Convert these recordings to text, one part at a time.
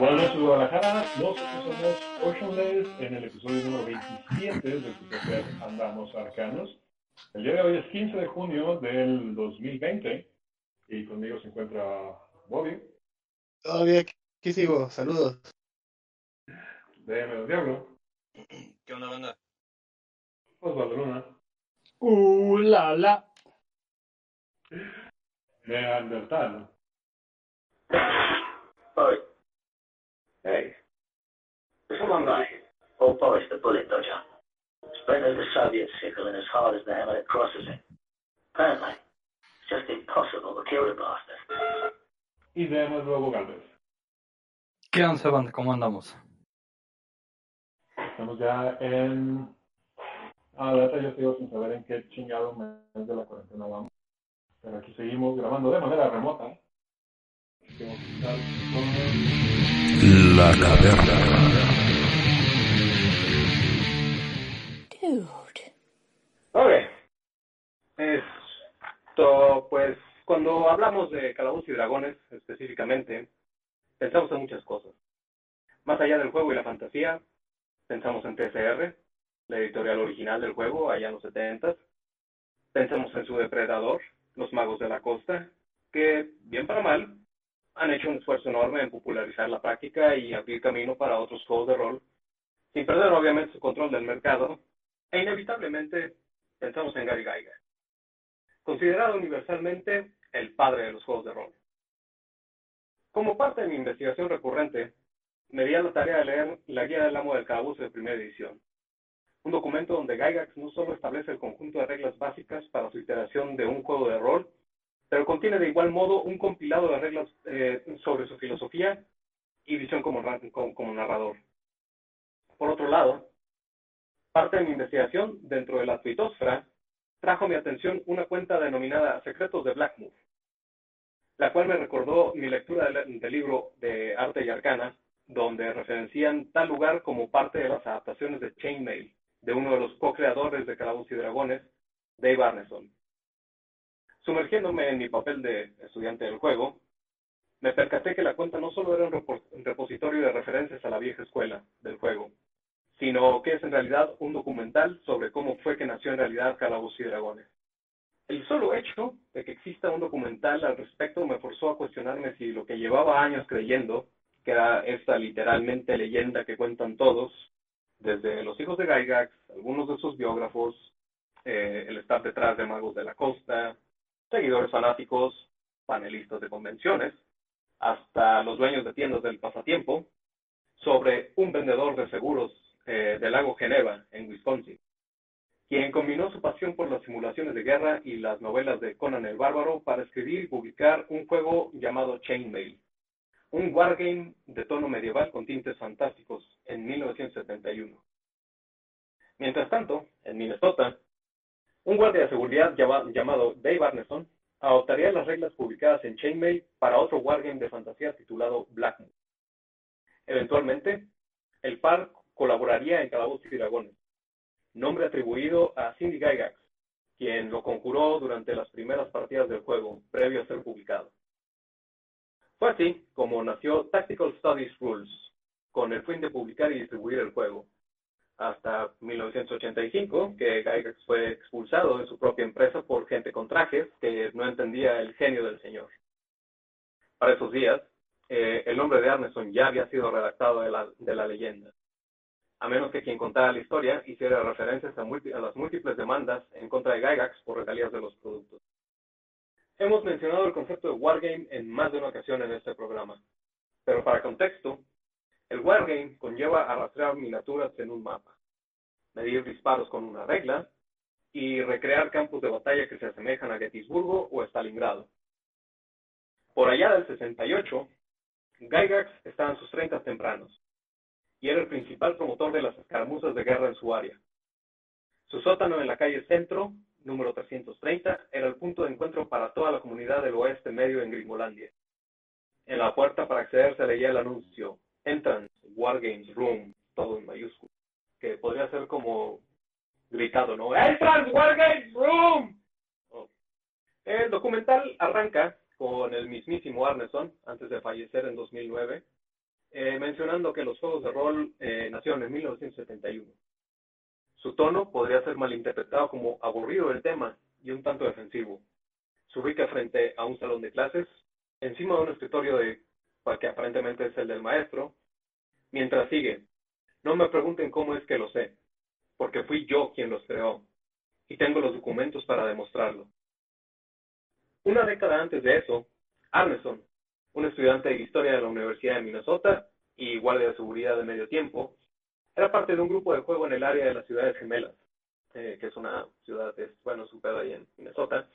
Buenas noches, Guadalajara. Nosotros somos Ocean Days en el episodio número 27 del podcast Andamos Arcanos. El día de hoy es 15 de junio del 2020 y conmigo se encuentra Bobby. Todo bien, aquí sigo, saludos. DM Diablo. ¿Qué onda, banda? Osvaldo Luna. Uh, la, la. Neandertal. Oi. Hey. There's one guy, old Boris the Bullet Dodger. Spreading the Soviet sickle in as hard as the hammer that crosses it. Apparently, it's just impossible to kill the bastard. Y DM Luego Galvez. ¿Qué onda, banda? ¿Cómo andamos? Estamos ya en... Ah, la verdad yo sigo sin saber en qué chingado mes de la cuarentena vamos. Pero aquí seguimos grabando de manera remota. Así que vamos a estar con- La caverna. Dude. Ok. Esto, pues, cuando hablamos de Calabozos y Dragones, específicamente, pensamos en muchas cosas. Más allá del juego y la fantasía, pensamos en TCR, la editorial original del juego, allá en los 70 Pensamos en su depredador, los magos de la costa, que, bien para mal, han hecho un esfuerzo enorme en popularizar la práctica y abrir camino para otros juegos de rol, sin perder obviamente su control del mercado, e inevitablemente pensamos en Gary Gygax, considerado universalmente el padre de los juegos de rol. Como parte de mi investigación recurrente, me di a la tarea de leer la Guía del Amo del Calabozo de primera edición, un documento donde Gygax no solo establece el conjunto de reglas básicas para su iteración de un juego de rol, pero contiene de igual modo un compilado de reglas eh, sobre su filosofía y visión como, ra- como- como narrador. Por otro lado, parte de mi investigación dentro de la tuitosfera trajo mi atención una cuenta denominada Secretos de Blackmoor, la cual me recordó mi lectura del, del libro de Arte y Arcana, donde referencian tal lugar como parte de las adaptaciones de Chainmail, de uno de los co-creadores de Calabozos y Dragones, Dave Arneson. Sumergiéndome en mi papel de estudiante del juego, me percaté que la cuenta no solo era un repo- un repositorio de referencias a la vieja escuela del juego, sino que es en realidad un documental sobre cómo fue que nació en realidad Calabozos y Dragones. El solo hecho de que exista un documental al respecto me forzó a cuestionarme si lo que llevaba años creyendo, que era esta literalmente leyenda que cuentan todos, desde los hijos de Gygax, algunos de sus biógrafos, eh, el estar detrás de Magos de la Costa, seguidores fanáticos, panelistas de convenciones, hasta los dueños de tiendas del pasatiempo, sobre un vendedor de seguros eh, del lago Geneva, en Wisconsin, quien combinó su pasión por las simulaciones de guerra y las novelas de Conan el Bárbaro para escribir y publicar un juego llamado Chainmail, un wargame de tono medieval con tintes fantásticos en 1971. Mientras tanto, en Minnesota, un guardia de seguridad llama- llamado Dave Arneson adoptaría las reglas publicadas en Chainmail para otro wargame de fantasía titulado Blackmoor. Eventualmente, el par colaboraría en Calabozos y Dragones, nombre atribuido a Cindy Gygax, quien lo conjuró durante las primeras partidas del juego, previo a ser publicado. Fue así como nació Tactical Studies Rules, con el fin de publicar y distribuir el juego, hasta 1985, que Gygax fue expulsado de su propia empresa por gente con trajes que no entendía el genio del señor. Para esos días, eh, el nombre de Arneson ya había sido redactado de la, de la leyenda, a menos que quien contara la historia hiciera referencias a, a las múltiples demandas en contra de Gygax por regalías de los productos. Hemos mencionado el concepto de Wargame en más de una ocasión en este programa, pero para contexto, el Wargame conlleva arrastrar miniaturas en un mapa, medir disparos con una regla y recrear campos de batalla que se asemejan a Gettysburgo o Stalingrado. Por allá del 68, Gygax estaba en sus 30 tempranos y era el principal promotor de las escaramuzas de guerra en su área. Su sótano en la calle Centro, número 330, era el punto de encuentro para toda la comunidad del oeste medio en Gringolandia. En la puerta para acceder se leía el anuncio, Entrance, Wargames Room, todo en mayúsculas, que podría ser como gritado, ¿no? Entrance, Wargames Room. Oh. El documental arranca con el mismísimo Arneson, antes de fallecer en 2009, eh, mencionando que los juegos de rol eh, nacieron en 1971. Su tono podría ser malinterpretado como aburrido del tema y un tanto defensivo. Se ubica frente a un salón de clases, encima de un escritorio de, que aparentemente es el del maestro, mientras sigue. No me pregunten cómo es que lo sé, porque fui yo quien los creó, y tengo los documentos para demostrarlo. Una década antes de eso, Arneson, un estudiante de historia de la Universidad de Minnesota y guardia de seguridad de medio tiempo, era parte de un grupo de juego en el área de las ciudades gemelas, eh, que es una ciudad, es, bueno, su ahí en Minnesota,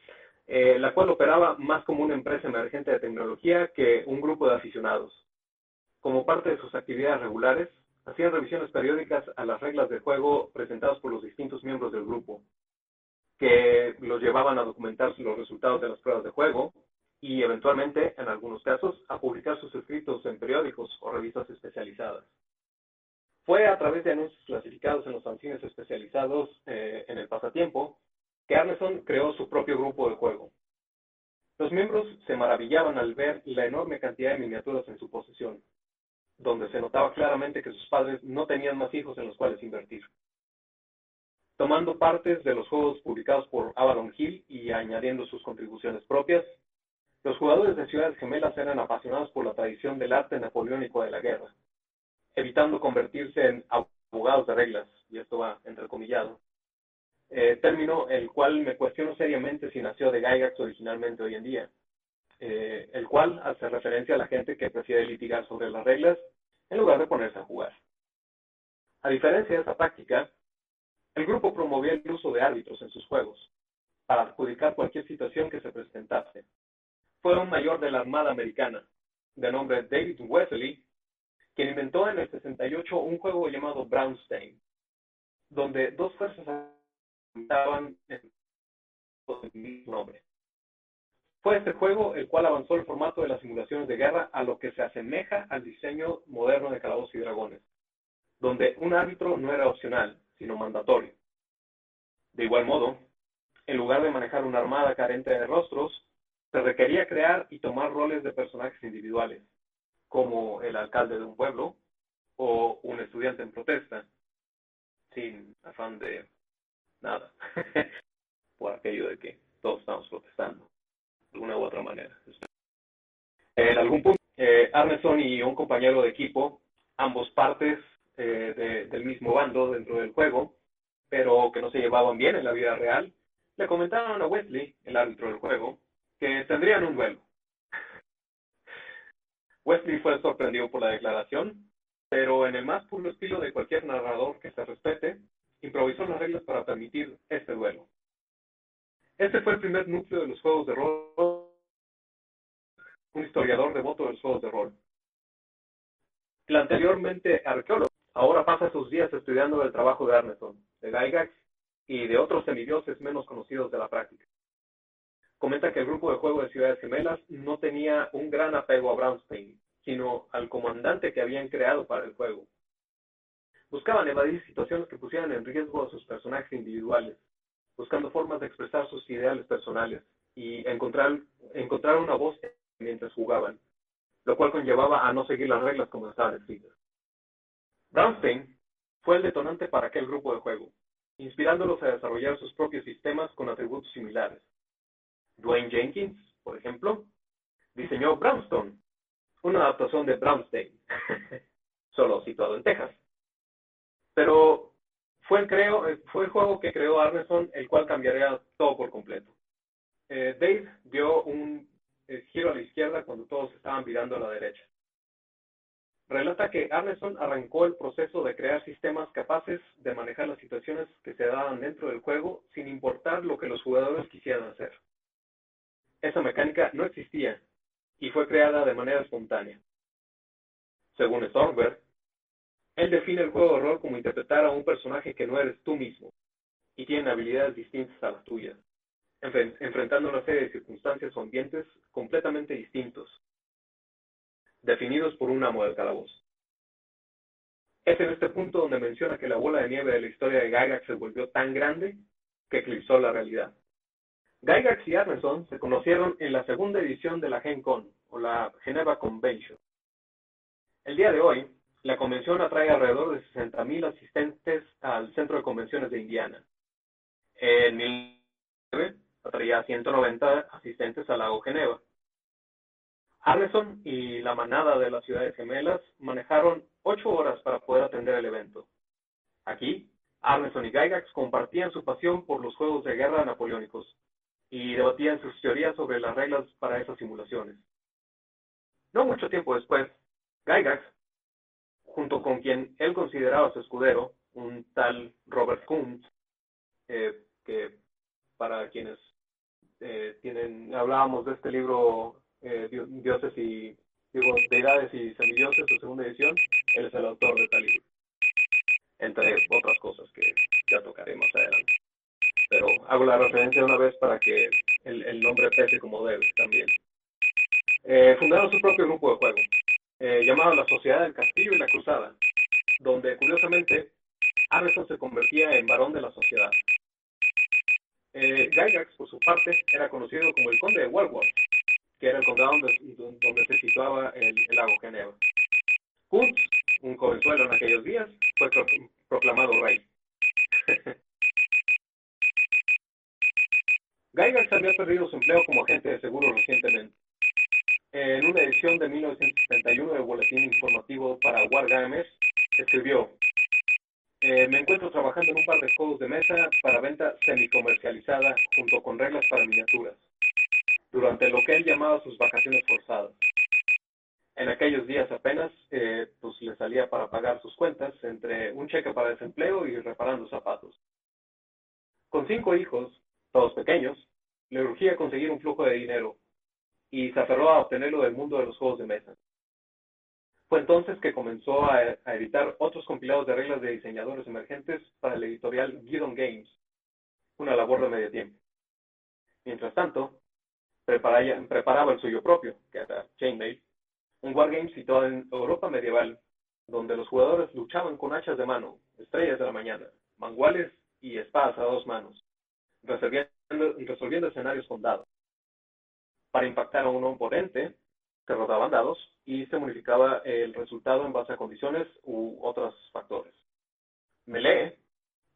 eh, la cual operaba más como una empresa emergente de tecnología que un grupo de aficionados. Como parte de sus actividades regulares, hacían revisiones periódicas a las reglas de juego presentadas por los distintos miembros del grupo, que los llevaban a documentar los resultados de las pruebas de juego y eventualmente, en algunos casos, a publicar sus escritos en periódicos o revistas especializadas. Fue a través de anuncios clasificados en los fanzines especializados eh, en el pasatiempo que Arneson creó su propio grupo de juego. Los miembros se maravillaban al ver la enorme cantidad de miniaturas en su posesión, donde se notaba claramente que sus padres no tenían más hijos en los cuales invertir. Tomando partes de los juegos publicados por Avalon Hill y añadiendo sus contribuciones propias, los jugadores de Ciudades Gemelas eran apasionados por la tradición del arte napoleónico de la guerra evitando convertirse en abogados de reglas, y esto va entrecomillado, eh, término el cual me cuestiono seriamente si nació de Gygax originalmente hoy en día, eh, el cual hace referencia a la gente que prefiere litigar sobre las reglas en lugar de ponerse a jugar. A diferencia de esa práctica, el grupo promovía el uso de árbitros en sus juegos, para adjudicar cualquier situación que se presentase. Fue un mayor de la Armada Americana, de nombre David Wesley, quien inventó en el 68 un juego llamado Brownstein, donde dos fuerzas estaban en el mismo nombre. Fue este juego el cual avanzó el formato de las simulaciones de guerra a lo que se asemeja al diseño moderno de Calabozos y Dragones, donde un árbitro no era opcional, sino mandatorio. De igual modo, en lugar de manejar una armada carente de rostros, se requería crear y tomar roles de personajes individuales, como el alcalde de un pueblo o un estudiante en protesta, sin afán de nada, por aquello de que todos estamos protestando, de una u otra manera. En algún punto, eh, Arneson y un compañero de equipo, ambos partes eh, del mismo bando dentro del juego, pero que no se llevaban bien en la vida real, le comentaron a Wesley, el árbitro del juego, que tendrían un duelo Wesley fue sorprendido por la declaración, pero en el más puro estilo de cualquier narrador que se respete, improvisó las reglas para permitir este duelo. Este fue el primer núcleo de los juegos de rol, un historiador devoto de los juegos de rol. El anteriormente arqueólogo ahora pasa sus días estudiando el trabajo de Arneson, de Gygax y de otros semidioses menos conocidos de la práctica comenta que el grupo de juego de Ciudades Gemelas no tenía un gran apego a Brownstein, sino al comandante que habían creado para el juego. Buscaban evadir situaciones que pusieran en riesgo a sus personajes individuales, buscando formas de expresar sus ideales personales y encontrar, una voz mientras jugaban, lo cual conllevaba a no seguir las reglas como estaban escritas. Brownstein fue el detonante para aquel grupo de juego, inspirándolos a desarrollar sus propios sistemas con atributos similares, Dwayne Jenkins, por ejemplo, diseñó Brownstone, una adaptación de Brownstein, solo situado en Texas. Pero creo, fue el juego que creó Arneson, el cual cambiaría todo por completo. Eh, Dave dio un eh, giro a la izquierda cuando todos estaban mirando a la derecha. Relata que Arneson arrancó el proceso de crear sistemas capaces de manejar las situaciones que se daban dentro del juego sin importar lo que los jugadores quisieran hacer. Esa mecánica no existía y fue creada de manera espontánea. Según Stormberg, Él define el juego de rol como interpretar a un personaje que no eres tú mismo y tiene habilidades distintas a las tuyas, enfren- enfrentando una serie de circunstancias o ambientes completamente distintos, definidos por un amo del calabozo. Es en este punto donde menciona que la bola de nieve de la historia de Gygax se volvió tan grande que eclipsó la realidad. Gygax y Arneson se conocieron en la segunda edición de la Gen Con, o la Geneva Convention. El día de hoy, la convención atrae alrededor de 60.000 asistentes al Centro de Convenciones de Indiana. En 2009 atraía 190 asistentes al lago Geneva. Arneson y la manada de las ciudades gemelas manejaron ocho horas para poder atender el evento. Aquí, Arneson y Gygax compartían su pasión por los juegos de guerra napoleónicos y debatían sus teorías sobre las reglas para esas simulaciones. No mucho tiempo después, Gygax, junto con quien él consideraba su escudero, un tal Robert Kuntz, eh, que para quienes eh, tienen, hablábamos de este libro, eh, Dio- Dioses y, digo, Deidades y Semidioses, su segunda edición, él es el autor de tal libro. Entre otras cosas que ya tocaré más adelante. Pero hago la referencia una vez para que el, el nombre pese como debe también. Eh, fundaron su propio grupo de juego, eh, llamado la Sociedad del Castillo y la Cruzada, donde curiosamente Arneson se convertía en varón de la sociedad. Eh, Gygax, por su parte, era conocido como el conde de Walworth, que era el condado donde, se situaba el, lago Geneva. Kuntz, un jovenzuelo en aquellos días, fue pro- proclamado rey. Gygax había perdido su empleo como agente de seguros recientemente. En una edición de 1971 del Boletín Informativo para Wargamers, escribió, "Eh, me encuentro trabajando en un par de juegos de mesa para venta semicomercializada junto con reglas para miniaturas, durante lo que él llamaba sus vacaciones forzadas. En aquellos días apenas, eh, pues le salía para pagar sus cuentas entre un cheque para desempleo y reparando zapatos. Con cinco hijos, todos pequeños, le urgía conseguir un flujo de dinero y se aferró a obtenerlo del mundo de los juegos de mesa. Fue entonces que comenzó a, editar otros compilados de reglas de diseñadores emergentes para el editorial Gideon Games, una labor de medio tiempo. Mientras tanto, preparaba el suyo propio, que era Chainmail, un wargame situado en Europa medieval, donde los jugadores luchaban con hachas de mano, estrellas de la mañana, manguales y espadas a dos manos, resolviendo, resolviendo escenarios con dados. Para impactar a un oponente, se rodaban dados y se modificaba el resultado en base a condiciones u otros factores. Melee,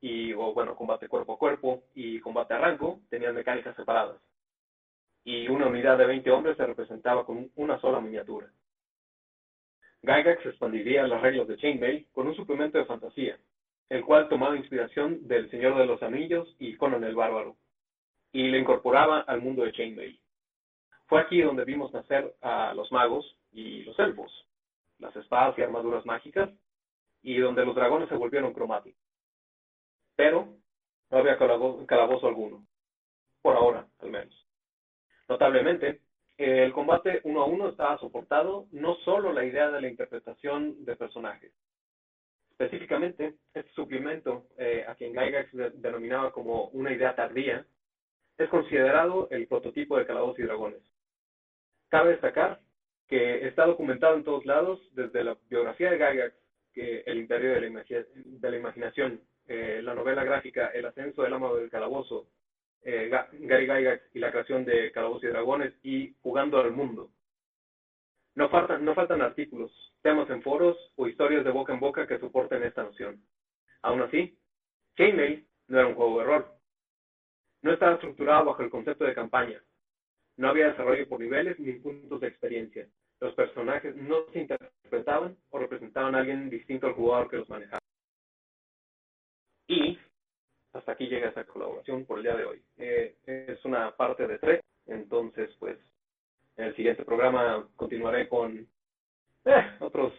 y, o bueno, combate cuerpo a cuerpo y combate a rango tenían mecánicas separadas. Y una unidad de 20 hombres se representaba con una sola miniatura. Gygax expandiría las reglas de Chainmail con un suplemento de fantasía, el cual tomaba inspiración del Señor de los Anillos y Conan el Bárbaro, y le incorporaba al mundo de Chainmail. Fue aquí donde vimos nacer a los magos y los elfos, las espadas y armaduras mágicas, y donde los dragones se volvieron cromáticos. Pero no había calabo- calabozo alguno, por ahora al menos. Notablemente, el combate uno a uno estaba soportado no solo la idea de la interpretación de personajes. Específicamente, este suplemento, eh, a quien Gygax de- denominaba como una idea tardía, es considerado el prototipo de Calabozos y Dragones. Cabe destacar que está documentado en todos lados, desde la biografía de Gygax, que El Imperio de la, Imaginación, eh, la novela gráfica El Ascenso del Amo del Calabozo, eh, Ga- Gary Gygax y la creación de Calabozos y Dragones y Jugando al Mundo. No faltan, no faltan artículos, temas en foros o historias de boca en boca que soporten esta noción. Aún así, Chainmail no era un juego de rol. No estaba estructurado bajo el concepto de campaña. No había desarrollo por niveles ni puntos de experiencia. Los personajes no se interpretaban o representaban a alguien distinto al jugador que los manejaba. Y hasta aquí llega esta colaboración por el día de hoy. Eh, es una parte de tres, entonces pues en el siguiente programa continuaré con eh, otros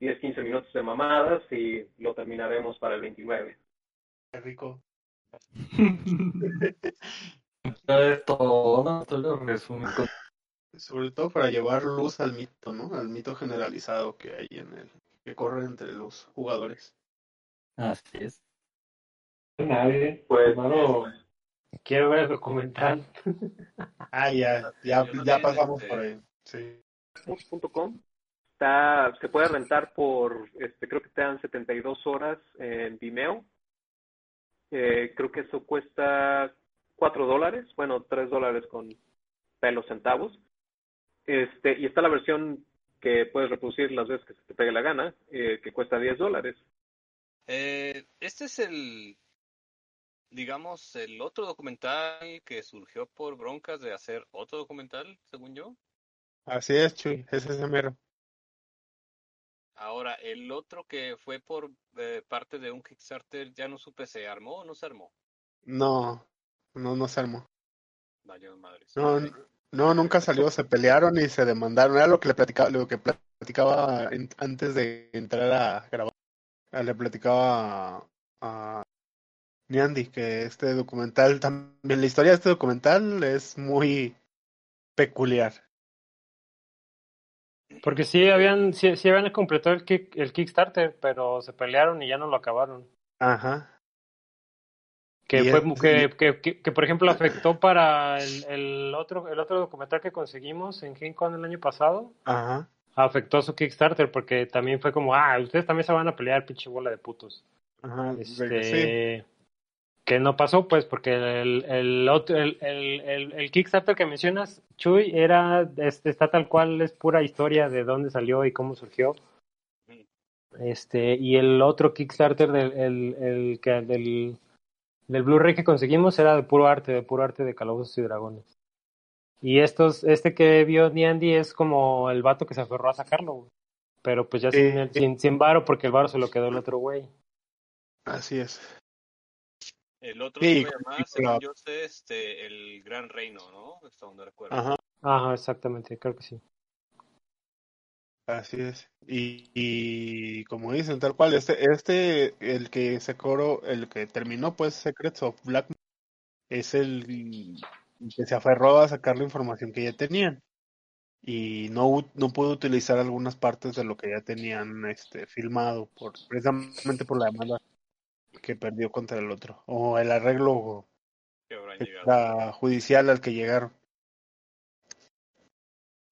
10-15 minutos de mamadas y lo terminaremos para el 29. Qué rico. Es todo, resumo. con- Sobre todo para llevar luz al mito, ¿no? Al mito generalizado que hay en el que corren entre los jugadores. Así es. Nadie. Pues, Hermano, Quiero ver el documental. Ah, ya, ya, ya pasamos este- por ahí. Sí. Xbox.com. Está, se puede rentar por, este, creo que te dan 72 horas en Vimeo. Eh, creo que eso cuesta 4 dólares, bueno, 3 dólares con pelos centavos. Este, y está la versión que puedes reproducir las veces que se te pegue la gana, eh, que cuesta 10 dólares. Eh, este es el, digamos, el otro documental que surgió por broncas de hacer otro documental, según yo. Así es, Chuy, ese es el mero. Ahora, el otro que fue por eh, parte de un Kickstarter, ya no supe, ¿se armó o no se armó? No, no, no se armó. Vaya madre. No, no, nunca salió, se pelearon y se demandaron. Era lo que le platicaba, lo que platicaba en- antes de entrar a grabar. Ah, Le platicaba a, a Niandi que este documental también, la historia de este documental es muy peculiar. Porque sí habían, sí, sí habían completado el, kick, el Kickstarter, pero se pelearon y ya no lo acabaron. Ajá. Que fue que, que, que, que, por ejemplo afectó para el, el otro el otro documental que conseguimos en King Con el año pasado Ajá. afectó su Kickstarter porque también fue como ah ustedes también se van a pelear pinche bola de putos Ajá. este Sí. que no pasó pues porque el el otro el, el, el, el Kickstarter que mencionas Chuy era este está tal cual es pura historia de dónde salió y cómo surgió este y el otro Kickstarter del el, el que del del Blu-ray que conseguimos era de puro arte, de puro arte de calabozos y dragones. Y estos, este que vio Niandy es como el vato que se aferró a sacarlo, güey. Pero pues ya sin, el- sin, sin varo, porque el varo se lo quedó el otro güey. Así es. El otro Sí, se iba a llamar, sí, según claro. yo sé, este, el Gran Reino, ¿no? Hasta donde recuerdo. Ajá. Ajá, exactamente, creo que sí. Así es. Y, y como dicen, tal cual, este, este, el que se coro, el que terminó, pues, Secrets of Black, es el que se aferró a sacar la información que ya tenían. Y no, no pudo utilizar algunas partes de lo que ya tenían este, filmado, por, precisamente por la demanda que perdió contra el otro. O el arreglo judicial al que llegaron.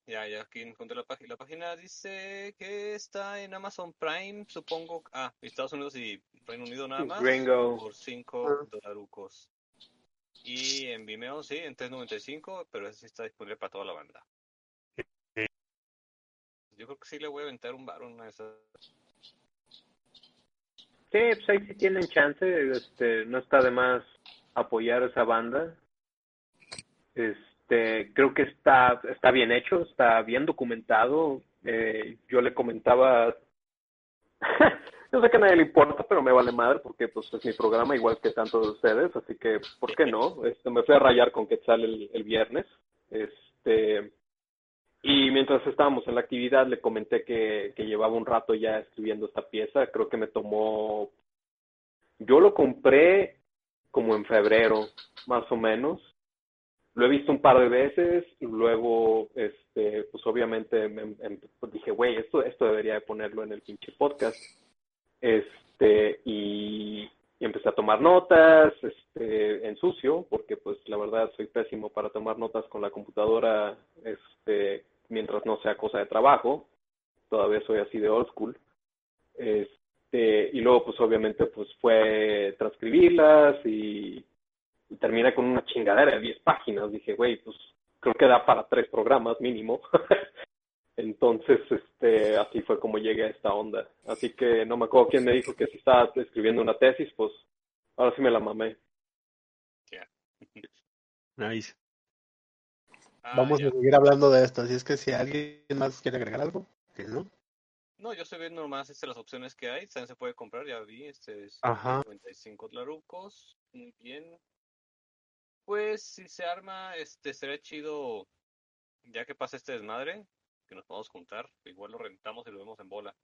Ya, ya aquí encontré la página. La página dice que está en Amazon Prime, supongo. Ah, Estados Unidos y Reino Unido nada más. Gringo. Por 5 Ah. dolarucos. Y en Vimeo sí, en 3.95, pero ese sí está disponible para toda la banda. Yo creo que sí le voy a aventar un bar una de esas. Sí, pues ahí sí tienen chance, este, no está de más apoyar a esa banda. Este, creo que está, está bien hecho, está bien documentado. Eh, yo le comentaba, yo sé que a nadie le importa, pero me vale madre porque pues es mi programa igual que tantos de ustedes, así que ¿por qué no? Este, me fui a rayar con Quetzal el, el viernes. Este, y mientras estábamos en la actividad le comenté que, que llevaba un rato ya escribiendo esta pieza. Creo que me tomó... Yo lo compré como en febrero, más o menos. Lo he visto un par de veces. Luego, este, pues obviamente me, pues dije, güey, esto, esto debería de ponerlo en el pinche podcast. Este, y, y empecé a tomar notas, este, en sucio, porque pues la verdad soy pésimo para tomar notas con la computadora, este, mientras no sea cosa de trabajo. Todavía soy así de old school. Este, y luego pues obviamente pues fue transcribirlas y, y terminé con una chingadera de 10 páginas. Dije, güey, pues creo que da para tres programas mínimo. Entonces, este, así fue como llegué a esta onda. Así que no me acuerdo quién me dijo que si estaba escribiendo una tesis, pues ahora sí me la mamé. Nice. Ah, Vamos a seguir hablando de esto, así es que si alguien más quiere agregar algo, que no. No, yo estoy viendo nomás este, las opciones que hay. También se puede comprar, ya vi. Este es Ajá. 95 dolarucos. Muy bien. Pues si se arma, este sería chido, ya que pasa este desmadre, que nos podamos juntar. Igual lo rentamos y lo vemos en bola.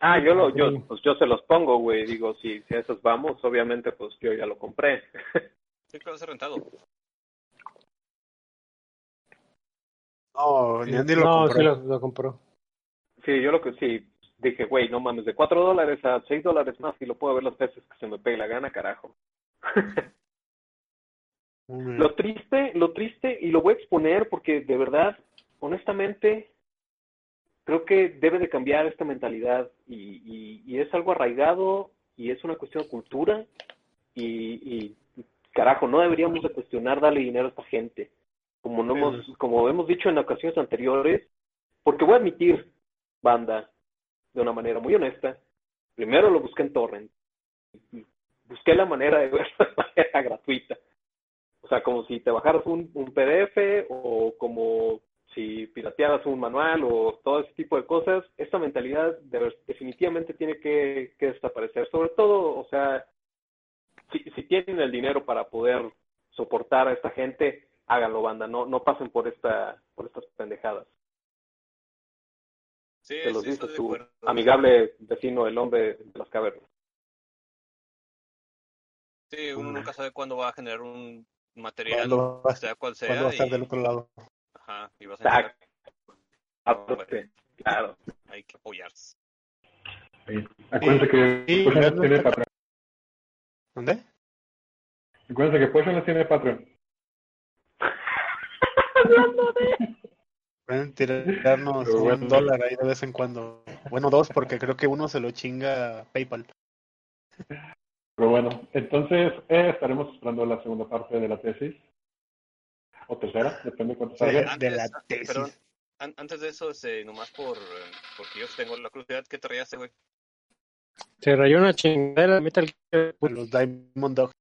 Ah, yo lo, yo, pues yo se los pongo, güey. Digo, si, si a esos vamos, obviamente, pues yo ya lo compré. Sí, claro, se ha rentado. No, Niandi lo no, compró. sí lo, lo compró. Sí, yo lo que sí dije, güey, no mames, de 4 dólares a 6 dólares más y lo puedo ver las veces que se me pegue la gana, carajo. Lo triste, lo triste, y lo voy a exponer porque de verdad, honestamente, creo que debe de cambiar esta mentalidad y, y, y es algo arraigado y es una cuestión de cultura y, y carajo, no deberíamos de cuestionar darle dinero a esta gente. Como no hemos, como hemos dicho en ocasiones anteriores, porque voy a admitir, banda, de una manera muy honesta, primero lo busqué en Torrent. Busqué la manera de verlo de manera gratuita. O sea, como si te bajaras un, un PDF o como si piratearas un manual o todo ese tipo de cosas, esta mentalidad de- definitivamente tiene que, que desaparecer. Sobre todo, o sea, si, si tienen el dinero para poder soportar a esta gente, háganlo, banda. No, no pasen por esta, por estas pendejadas. Sí, Te los sí, dice de tu amigable vecino, el hombre de las cavernas. Sí, uno nunca sabe cuándo va a generar un material, ¿Cuándo va, sea cual sea, va a estar y, del otro lado? ajá, y vas a Aparte, claro. hay que apoyarse. Sí. Acuérdense que Sí, tiene Patreon. ¿Dónde? Acuérdense que Potion tiene Patreon. Pueden tirarnos Pero un bueno. dólar ahí de vez en cuando. Bueno, dos, porque creo que uno se lo chinga PayPal. Pero bueno, entonces eh, estaremos esperando la segunda parte de la tesis. O tercera, depende de cuánto salga. de la Antes- tesis. Perdón, an- antes de eso, este, nomás por, eh, porque yo tengo la curiosidad, ¿qué te rayaste, güey? Se rayó una chingadera de Metal Gear. Los Diamond Dog.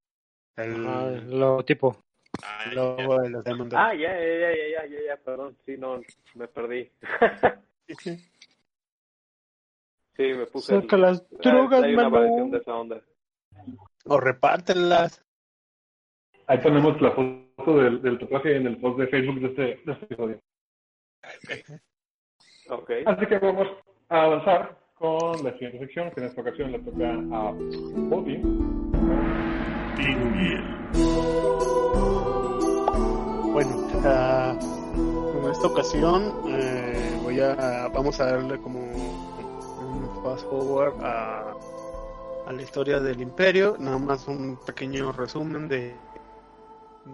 El Ajá, el logotipo. Ah, ya. logo de los Diamond Dog. Ah, ya, ya, ya, ya, ya, ya, ya, perdón. Sí, no, me perdí. sí, me puse. el- Saca las Ah, drogas, mano. de esa onda. O repártenlas. Ahí ponemos la foto del, del tatuaje en el post de Facebook de este, de este episodio. Ok. Así que vamos a avanzar con la siguiente sección, que en esta ocasión le toca a Bobby. Bueno, ah, en esta ocasión eh, voy a vamos a darle como un fast forward a, a la historia del imperio, nada más un pequeño resumen de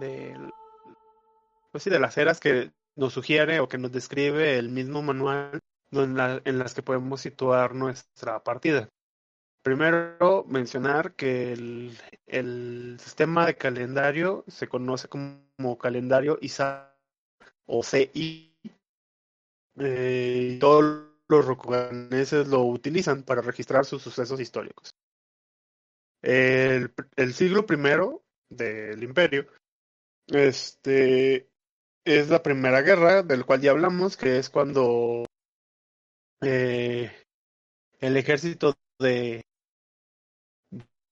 de pues sí, de las eras que nos sugiere o que nos describe el mismo manual en, la- en las que podemos situar nuestra partida. Primero, mencionar que el, el sistema de calendario se conoce como calendario ISA o CI. Eh, todos los rokuganeses lo utilizan para registrar sus sucesos históricos. El, el siglo primero del imperio este, es la primera guerra del cual ya hablamos, que es cuando eh, el ejército de,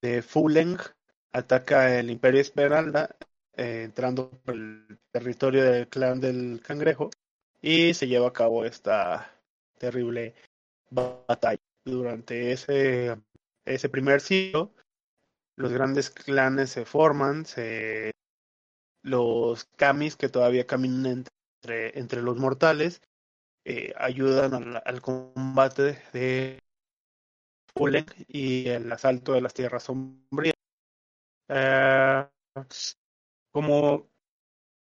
de Fuleng ataca el Imperio Esmeralda, eh, entrando por el territorio del clan del cangrejo, y se lleva a cabo esta terrible batalla. Durante ese, ese primer siglo, los grandes clanes se forman, se, los kamis que todavía caminan entre, entre los mortales, eh, ayudan al, al combate de Fuleng y el asalto de las tierras sombrías. Eh, como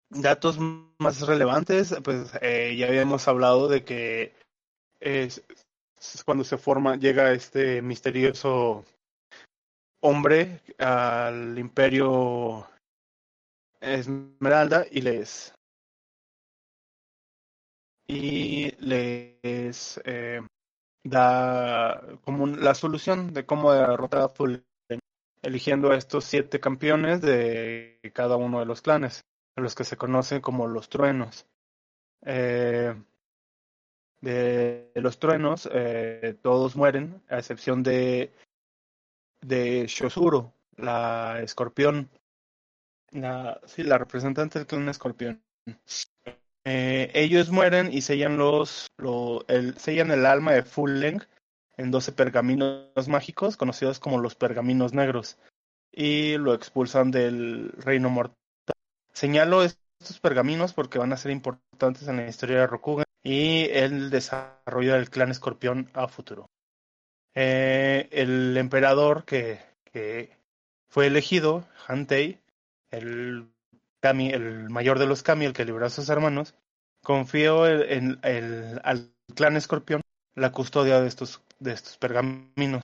datos más relevantes, pues eh, ya habíamos hablado de que es cuando se forma, llega este misterioso hombre al imperio Esmeralda y les y les eh, da como la solución de cómo derrotar a Fullen, eligiendo a estos siete campeones de cada uno de los clanes, a los que se conocen como los truenos. Eh, de, de los truenos, eh, todos mueren, a excepción de, de Shosuro, la escorpión, la, sí, la representante del clan escorpión. Eh, ellos mueren y sellan los, lo- el, sellan el alma de Fulleng en 12 pergaminos mágicos conocidos como los pergaminos negros y lo expulsan del reino mortal. Señalo estos pergaminos porque van a ser importantes en la historia de Rokugan y el desarrollo del clan Escorpión a futuro. Eh, el emperador que, que fue elegido, Hantei, el, el mayor de los Kami, el que libró a sus hermanos, confió en, el, al clan Escorpión la custodia de estos, de estos pergaminos.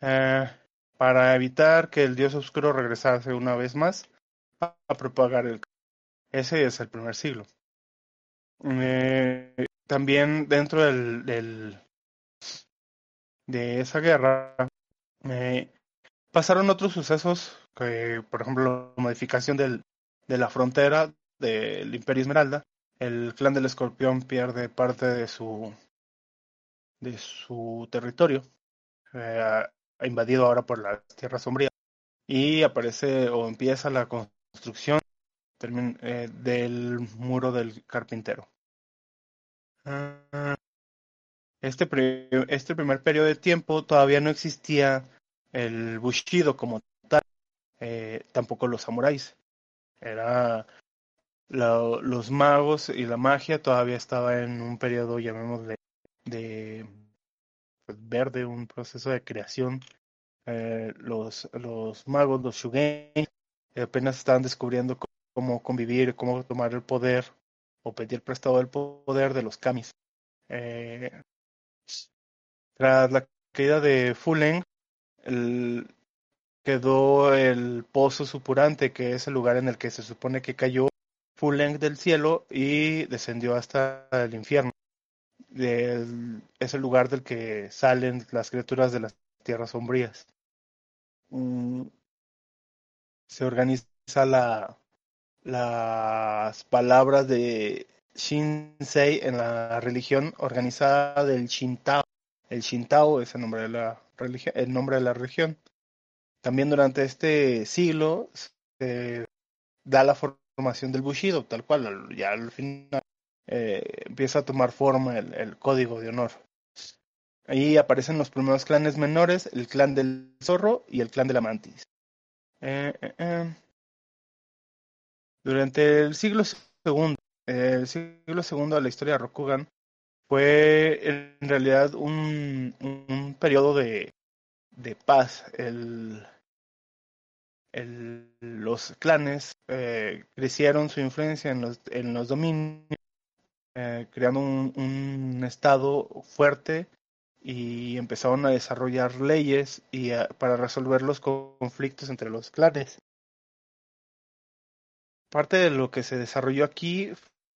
Eh, para evitar que el dios oscuro regresase una vez más a, propagar el. Ese es el primer siglo. Eh, también dentro del, de esa guerra eh, pasaron otros sucesos, que, por ejemplo, la modificación del, de la frontera del Imperio Esmeralda. El clan del Escorpión pierde parte de su de su territorio, eh, invadido ahora por las tierras sombrías, y aparece o empieza la construcción eh, del muro del carpintero. Ah, este, este primer periodo de tiempo todavía no existía el Bushido como tal, eh, tampoco los samuráis. Era la, los magos y la magia todavía estaba en un periodo, llamémosle, de pues, verde, un proceso de creación. Eh, los, los magos, los shugen, apenas estaban descubriendo cómo convivir, cómo tomar el poder o pedir prestado el poder de los kamis. Eh, tras la caída de Fuleng, quedó el pozo supurante, que es el lugar en el que se supone que cayó Fuleng del cielo y descendió hasta el infierno. Es el lugar del que salen las criaturas de las tierras sombrías. Mm, se organiza la, las palabras de Shinsei en la religión organizada del Shintao. El Shintao es el nombre de la religión, el nombre de la religión. También durante este siglo se da la formación del Bushido, tal cual, ya al final eh, empieza a tomar forma el, código de honor. Ahí aparecen los primeros clanes menores, el clan del zorro y el clan de la mantis. Eh, eh. Durante el siglo segundo, el siglo segundo de la historia de Rokugan fue en realidad un, un periodo de, de paz. El, el, los clanes eh, crecieron su influencia en los, en los dominios, eh, creando un, un, estado fuerte y empezaron a desarrollar leyes y a, para resolver los conflictos entre los clanes. Parte de lo que se desarrolló aquí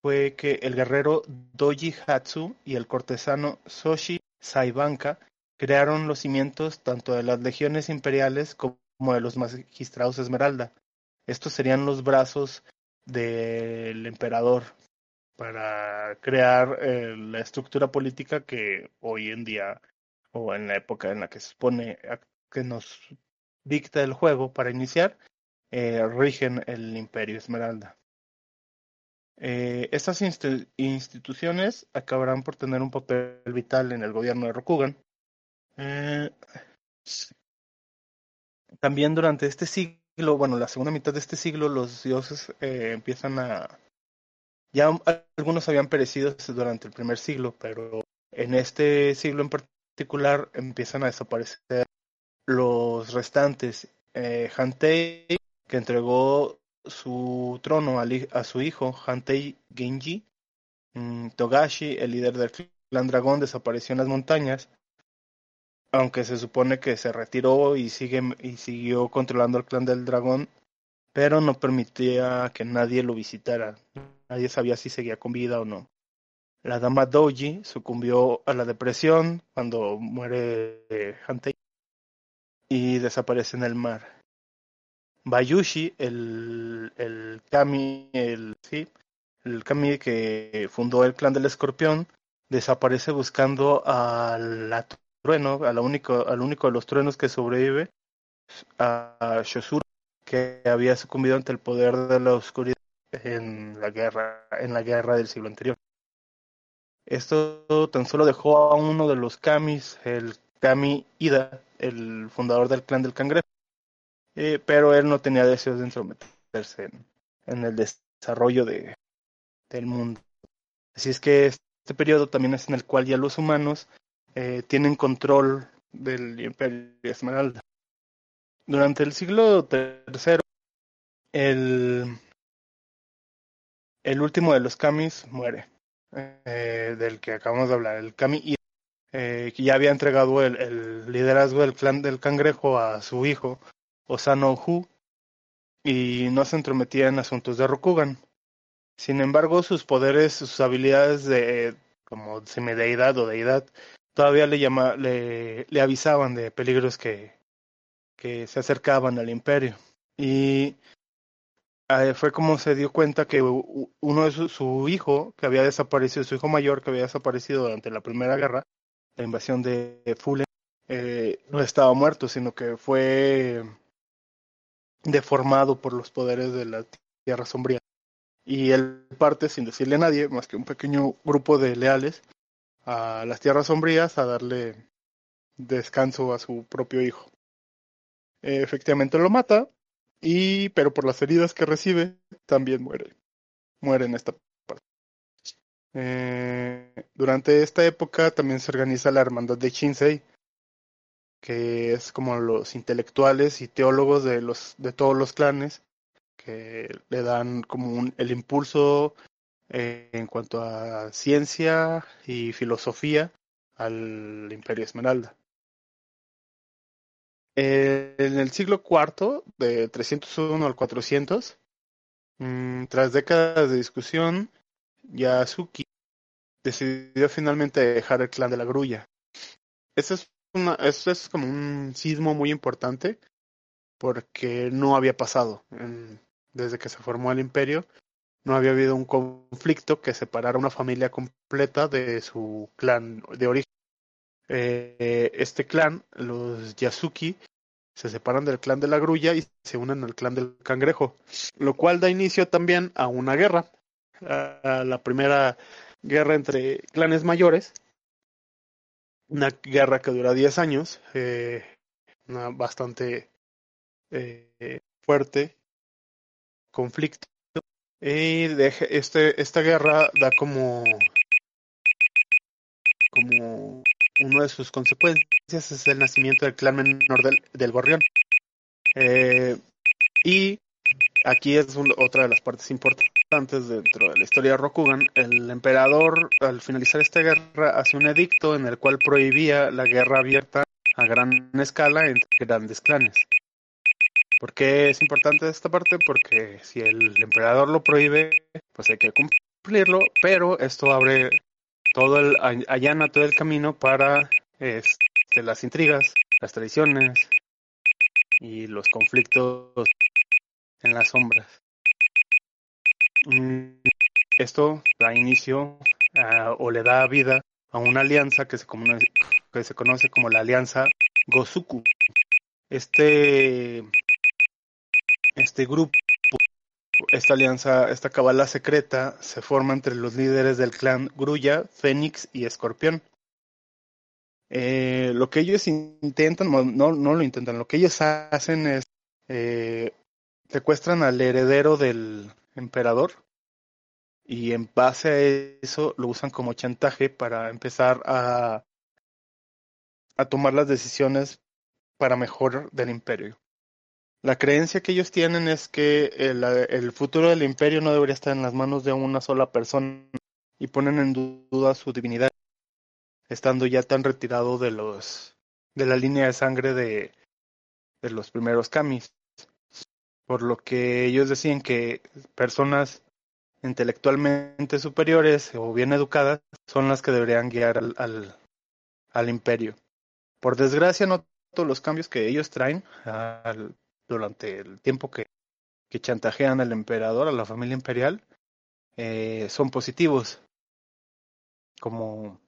fue que el guerrero Doji Hatsu y el cortesano Soshi Saibanka crearon los cimientos tanto de las legiones imperiales como de los magistrados Esmeralda. Estos serían los brazos del emperador para crear eh, la estructura política que hoy en día o en la época en la que se supone que nos dicta el juego para iniciar eh, rigen el imperio Esmeralda. Eh, estas inst instituciones acabarán por tener un papel vital en el gobierno de Rokugan. Eh, también durante este siglo, bueno, la segunda mitad de este siglo, los dioses eh, empiezan a... Ya algunos habían perecido durante el primer siglo, pero en este siglo en particular empiezan a desaparecer los restantes. Eh, Hantei que entregó su trono a, su hijo Hantei Genji. Mm, Togashi, el líder del clan dragón, desapareció en las montañas, aunque se supone que se retiró y, sigue, y siguió controlando el clan del dragón, pero no permitía que nadie lo visitara. Nadie sabía si seguía con vida o no. La dama Doji sucumbió a la depresión cuando muere Hantei y desaparece en el mar. Bayushi, el, el kami, el, sí, el kami que fundó el clan del escorpión, desaparece buscando al trueno, a único, al único de los truenos que sobrevive, a Shosuro, que había sucumbido ante el poder de la oscuridad en la guerra, en la guerra del siglo anterior. Esto tan solo dejó a uno de los kamis, el kami Ida, el fundador del clan del cangrejo eh, pero él no tenía deseos de entrometerse en, el desarrollo de, del mundo. Así es que este periodo también es en el cual ya los humanos eh, tienen control del Imperio Esmeralda. Durante el siglo III, el, el último de los Kamis muere, eh, del que acabamos de hablar, el Kami eh, que ya había entregado el, liderazgo del clan del cangrejo a su hijo, Osano Hu, y no se entrometía en asuntos de Rokugan. Sin embargo, sus poderes, sus habilidades de como semideidad o deidad, todavía le, llama, le, avisaban de peligros que, que se acercaban al imperio. Y eh, fue como se dio cuenta que uno de su, su, hijo, que había desaparecido, su hijo mayor, que había desaparecido durante la Primera Guerra, la invasión de Fulen, eh, no estaba muerto, sino que fue deformado por los poderes de la Tierra Sombría. Y él parte sin decirle a nadie, más que un pequeño grupo de leales, a las Tierras Sombrías a darle descanso a su propio hijo. Efectivamente lo mata, y pero por las heridas que recibe, también muere. Muere en esta parte. Eh, durante esta época también se organiza la hermandad de Shinsei, que es como los intelectuales y teólogos de los de todos los clanes que le dan como un, el impulso eh, en cuanto a ciencia y filosofía al Imperio Esmeralda. Eh, en el siglo IV, de 301 al 400, mmm, tras décadas de discusión, Yasuki decidió finalmente dejar el clan de la grulla. Eso es una, eso es como un sismo muy importante porque no había pasado en, desde que se formó el imperio. No había habido un conflicto que separara una familia completa de su clan de origen. Eh, este clan, los Yasuki, se separan del clan de la grulla y se unen al clan del cangrejo, lo cual da inicio también a una guerra, a la primera guerra entre clanes mayores, una guerra que dura 10 años, eh, una bastante eh, fuerte conflicto. Y deje, este, esta guerra da como, como una de sus consecuencias es el nacimiento del clan menor del, del Gorrión. Eh, y aquí es otra de las partes importantes dentro de la historia de Rokugan. El emperador, al finalizar esta guerra, hace un edicto en el cual prohibía la guerra abierta a gran escala entre grandes clanes. ¿Por qué es importante esta parte? Porque si el emperador lo prohíbe, pues hay que cumplirlo, pero esto abre todo el, allana todo el camino para este, las intrigas, las traiciones y los conflictos en las sombras. Mm, esto da inicio a, o le da vida a una alianza que se, que se conoce como la Alianza Gosuku. Este este grupo, esta alianza, esta cabala secreta, se forma entre los líderes del clan Grulla, Fénix y Escorpión. Eh, lo que ellos intentan, no, no lo intentan, lo que ellos hacen es eh, secuestran al heredero del emperador y en base a eso lo usan como chantaje para empezar a, a tomar las decisiones para mejor del imperio. La creencia que ellos tienen es que el, el, futuro del imperio no debería estar en las manos de una sola persona y ponen en duda su divinidad, estando ya tan retirado de los de la línea de sangre de, de los primeros kamis. Por lo que ellos decían que personas intelectualmente superiores o bien educadas son las que deberían guiar al, al, al imperio. Por desgracia, no todos los cambios que ellos traen al, durante el tiempo que, chantajean al emperador, a la familia imperial, eh, son positivos. Como,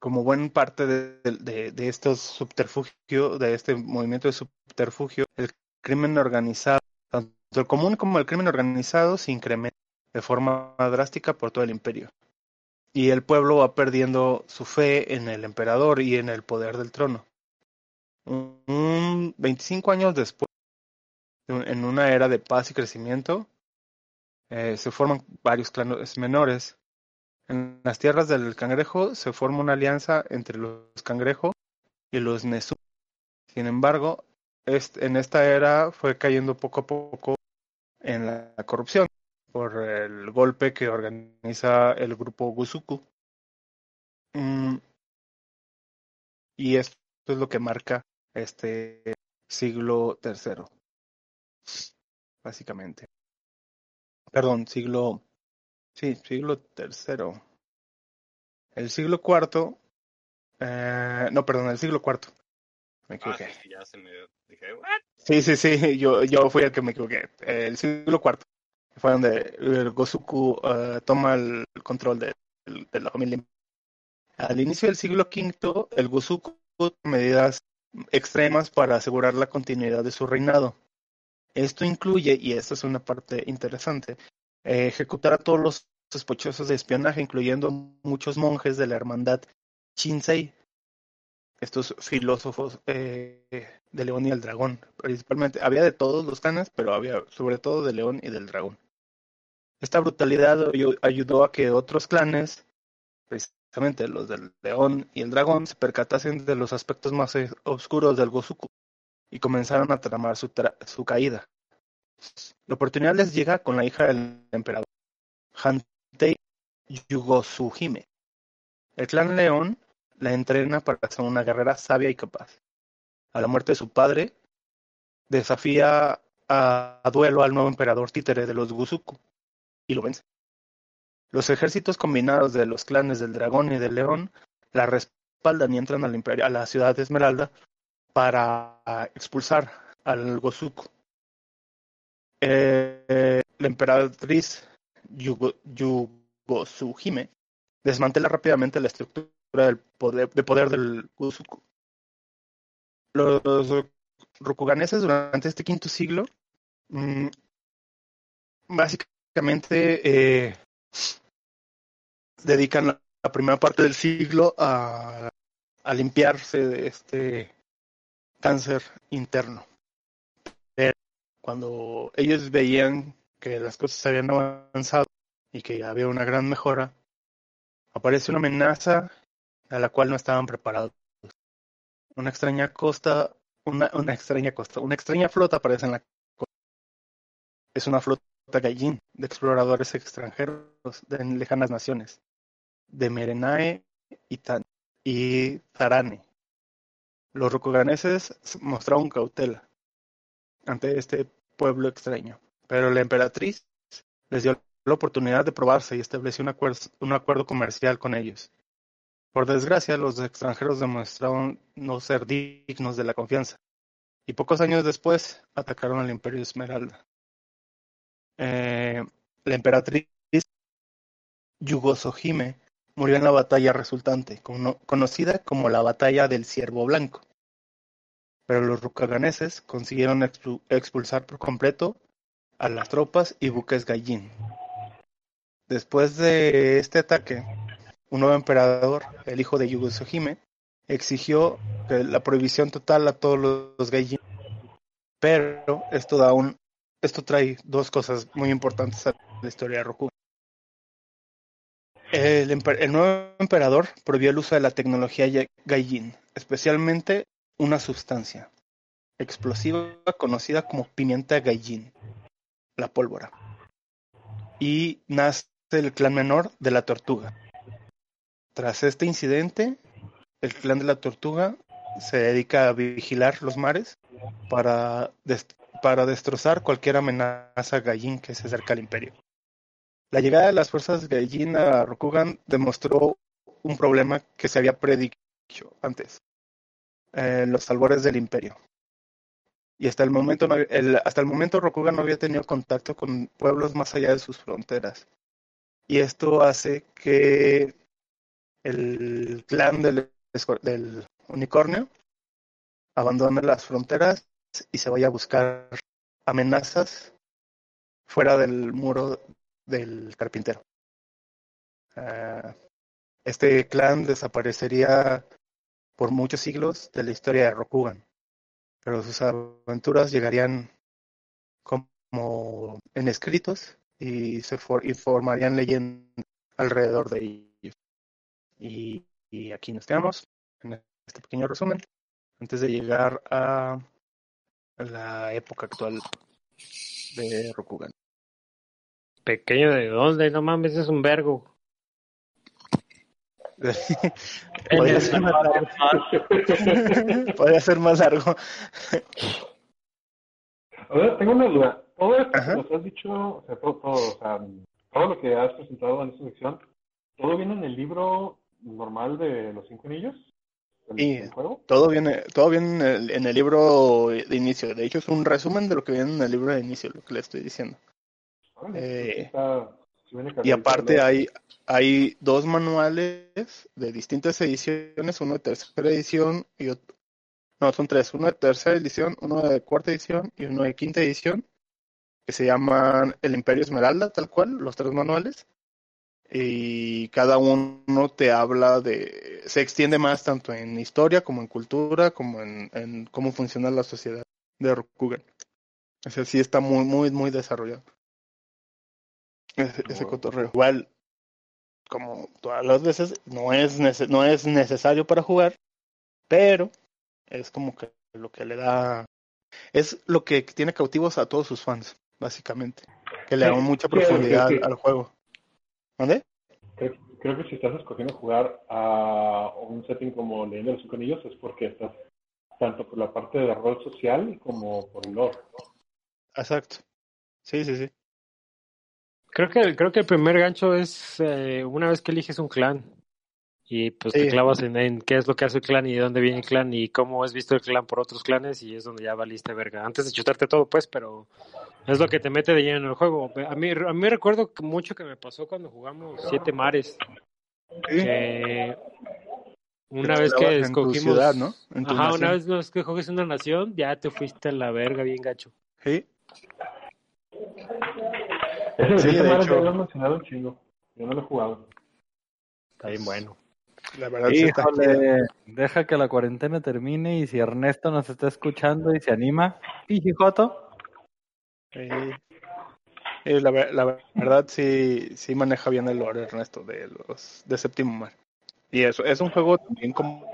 como buena parte de, de, de estos subterfugios, de este movimiento de subterfugio, el crimen organizado, tanto el común como el crimen organizado, se incrementa de forma drástica por todo el imperio. Y el pueblo va perdiendo su fe en el emperador y en el poder del trono un 25 años después, en una era de paz y crecimiento, eh, se forman varios clanes menores. En las tierras del cangrejo se forma una alianza entre los cangrejos y los Nesu. Sin embargo, en esta era fue cayendo poco a poco en la corrupción por el golpe que organiza el grupo Gusuku. Mm, y esto es lo que marca este siglo tercero, básicamente. Perdón, siglo, sí, siglo tercero. El siglo cuarto, eh, no, perdón, el siglo cuarto. Me Ah, equivoqué. sí, ya se me dije, "What?". Sí, sí, sí, yo, yo fui el que me equivoqué. El siglo cuarto fue donde el Gosuku eh, toma el control de, de la familia. Al inicio del siglo V, el Gosuku tomó medidas extremas para asegurar la continuidad de su reinado. Esto incluye, y esta es una parte interesante, eh, ejecutar a todos los sospechosos de espionaje, incluyendo muchos monjes de la hermandad Shinsei, estos filósofos eh, de León y el Dragón, principalmente. Había de todos los clanes, pero había sobre todo de León y del Dragón. Esta brutalidad ayu- ayudó a que otros clanes, precisamente los del León y el Dragón, se percatasen de los aspectos más eh, oscuros del Gosuku y comenzaron a tramar su, su caída. La oportunidad les llega con la hija del emperador, Hantei Yugosuhime. El clan León la entrena para ser una guerrera sabia y capaz. A la muerte de su padre, desafía a, duelo al nuevo emperador títere de los Gusuku y lo vence. Los ejércitos combinados de los clanes del dragón y del león la respaldan y entran al imperio, a la ciudad de Esmeralda para expulsar al Gosuku. Eh, la emperatriz Yugo, Yugosuhime desmantela rápidamente la estructura del poder, de poder del Gusuku. Los rokuganeses durante este quinto siglo mm, básicamente eh, dedican la, la primera parte del siglo a, a limpiarse de este cáncer interno. Pero cuando ellos veían que las cosas habían avanzado y que había una gran mejora, aparece una amenaza a la cual no estaban preparados. Una extraña costa, una, una extraña costa, una extraña flota aparece en la costa. Es una flota gallín de exploradores extranjeros de lejanas naciones, de Merenae y, Tan, y Tarane. Los rokuganeses mostraron cautela ante este pueblo extraño, pero la emperatriz les dio la oportunidad de probarse y estableció un un acuerdo comercial con ellos. Por desgracia, los extranjeros demostraron no ser dignos de la confianza, y pocos años después atacaron al Imperio Esmeralda. Eh, la emperatriz Yugosohime murió en la batalla resultante, cono- conocida como la Batalla del Ciervo Blanco. Pero los rukaganeses consiguieron expu- expulsar por completo a las tropas y buques gallín. Después de este ataque, un nuevo emperador, el hijo de Yugosohime, exigió la prohibición total a todos los, gallín. Pero esto da un esto trae dos cosas muy importantes a la historia de Roku. El, el nuevo emperador prohibió el uso de la tecnología Gaijin, especialmente una sustancia explosiva conocida como pimienta Gaijin, la pólvora. Y nace el clan menor de la tortuga. Tras este incidente, el clan de la tortuga se dedica a vigilar los mares para, para destrozar cualquier amenaza Gaijin que se acerca al imperio. La llegada de las fuerzas Gaijin a Rokugan demostró un problema que se había predicho antes, eh, los albores del imperio. Y hasta el momento, hasta el momento Rokugan no había tenido contacto con pueblos más allá de sus fronteras. Y esto hace que el clan del, del unicornio abandone las fronteras y se vaya a buscar amenazas fuera del muro del carpintero. Ah, este clan desaparecería por muchos siglos de la historia de Rokugan, pero sus aventuras llegarían como en escritos y se for- y formarían leyendas alrededor de ellos. Y, y aquí nos quedamos en este pequeño resumen antes de llegar a la época actual de Rokugan. Pequeño de dónde, no mames, es un vergo. Podría ser más largo. Podría ser más largo. A ver, tengo una duda. Todo esto Ajá. que nos has dicho, o sea, todo, todo, o sea, todo lo que has presentado en esta sección, ¿todo viene en el libro normal de los cinco anillos? ¿Del, Sí. del juego? Todo viene, todo viene en el, en el libro de inicio. De hecho, es un resumen de lo que viene en el libro de inicio, lo que le estoy diciendo. Eh, pues está- viene Y aparte hay, hay dos manuales de distintas ediciones, uno de tercera edición y otro, no, son tres, uno de tercera edición, uno de cuarta edición y uno de quinta edición, que se llaman El Imperio Esmeralda, tal cual, los tres manuales. Y cada uno te habla de, se extiende más tanto en historia como en cultura, como en, en cómo funciona la sociedad de Rokugan. O sea, sí está muy, muy, muy desarrollado. Ese, ese Wow. cotorreo. Igual, como todas las veces, no es, nece- no es necesario para jugar, pero es como que lo que le da, es lo que tiene cautivos a todos sus fans, básicamente, que le dan mucha sí, profundidad sí, sí. al juego. ¿Dónde? Creo, creo que si estás escogiendo jugar a un setting como Leyenda de los Anillos es porque estás tanto por la parte de rol social como por el lore. Exacto. Sí, sí, sí. Creo que, creo que el primer gancho es eh, una vez que eliges un clan y pues te clavas en, en qué es lo que hace el clan y de dónde viene el clan y cómo es visto el clan por otros clanes y es donde ya valiste verga. Antes de chutarte todo, pues, pero es lo que te mete de lleno en el juego. A mí, a mí recuerdo que mucho que me pasó cuando jugamos Siete Mares, Sí. que una vez que clavas en tu escogimos... ciudad, ¿no? En tu Ajá, nación. una vez que escoges una nación, ya te fuiste a la verga bien gacho. Sí. Sí, de hecho. ya lo he mencionado un chingo. Yo no lo he jugado. Está bien bueno. La verdad sí está chida. Híjole, deja que la cuarentena termine y si Ernesto nos está escuchando y se anima, Pijijoto, Sí. Sí, la, ver- la verdad sí, sí maneja bien el lore Ernesto de los de Séptimo Mar. Y eso, es un juego también como,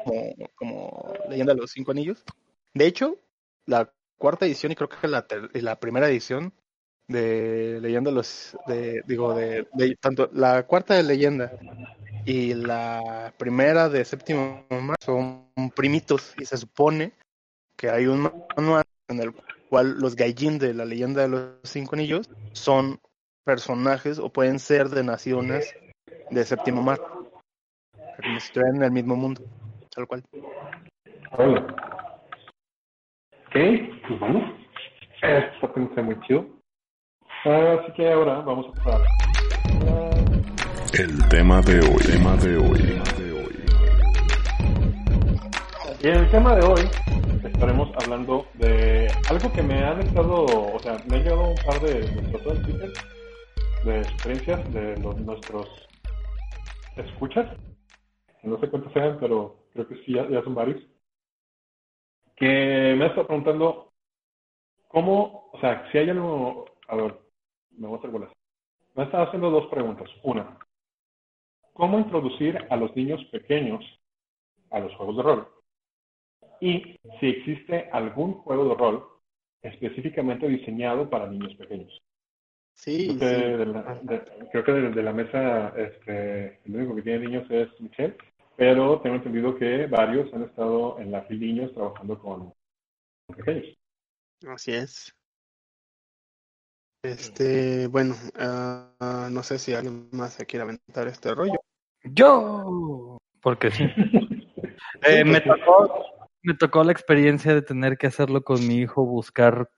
como Leyenda de los Cinco Anillos. De hecho, la cuarta edición y creo que la, ter- y la primera edición de Leyenda de los de digo de, tanto la cuarta de Leyenda y la primera de Séptimo Mar son primitos y se supone que hay un manual en el cual los Gaijin de la leyenda de los cinco anillos son personajes o pueden ser de naciones de séptimo mar. Como si estuvieran en el mismo mundo, tal cual. Órale. Ok, pues bueno. Pensé muy chido. Así que ahora vamos a pasar. El tema de hoy, tema de hoy. Y en el tema de hoy estaremos hablando de algo que me han estado, o sea, me han llegado un par de, en Twitter, de sugerencias de los, nuestros escuchas. No sé cuántos sean, pero creo que sí, ya, ya son varios. Que me han estado preguntando cómo, o sea, si hay algo, a ver, me voy a hacer bolas. Me estado haciendo dos preguntas. Una, ¿cómo introducir a los niños pequeños a los juegos de rol? y si existe algún juego de rol específicamente diseñado para niños pequeños. Sí, Creo que, sí. de la, de- creo que de, de la mesa este, el único que tiene niños es Michelle, pero tengo entendido que varios han estado en la FIL Niños trabajando con pequeños. Así es. Este, bueno, ah, no sé si alguien más se quiere aventar este rollo. yo, porque sí. Eh, me tocó, me tocó la experiencia de tener que hacerlo con mi hijo, buscar,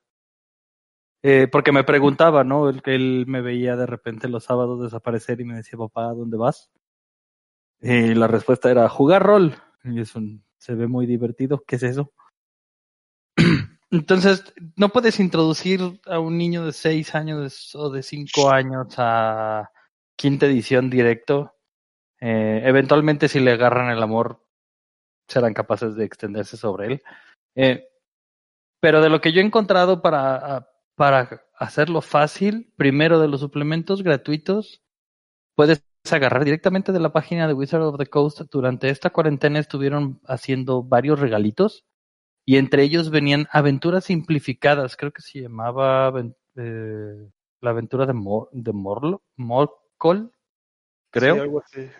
eh, porque me preguntaba, ¿no? Él, él me veía de repente los sábados desaparecer y me decía, papá, ¿a dónde vas? Y la respuesta era, jugar rol. Y eso se ve muy divertido, ¿qué es eso? Entonces, no puedes introducir a un niño de seis años o de cinco años a quinta edición directo. Eh, eventualmente, si le agarran el amor, serán capaces de extenderse sobre él. Eh, pero de lo que yo he encontrado para, para hacerlo fácil, primero de los suplementos gratuitos, puedes agarrar directamente de la página de Wizard of the Coast. Durante esta cuarentena estuvieron haciendo varios regalitos y entre ellos venían aventuras simplificadas. Creo que se llamaba eh, la aventura de, Mor de Morlo, Morcol, creo. Sí, algo así.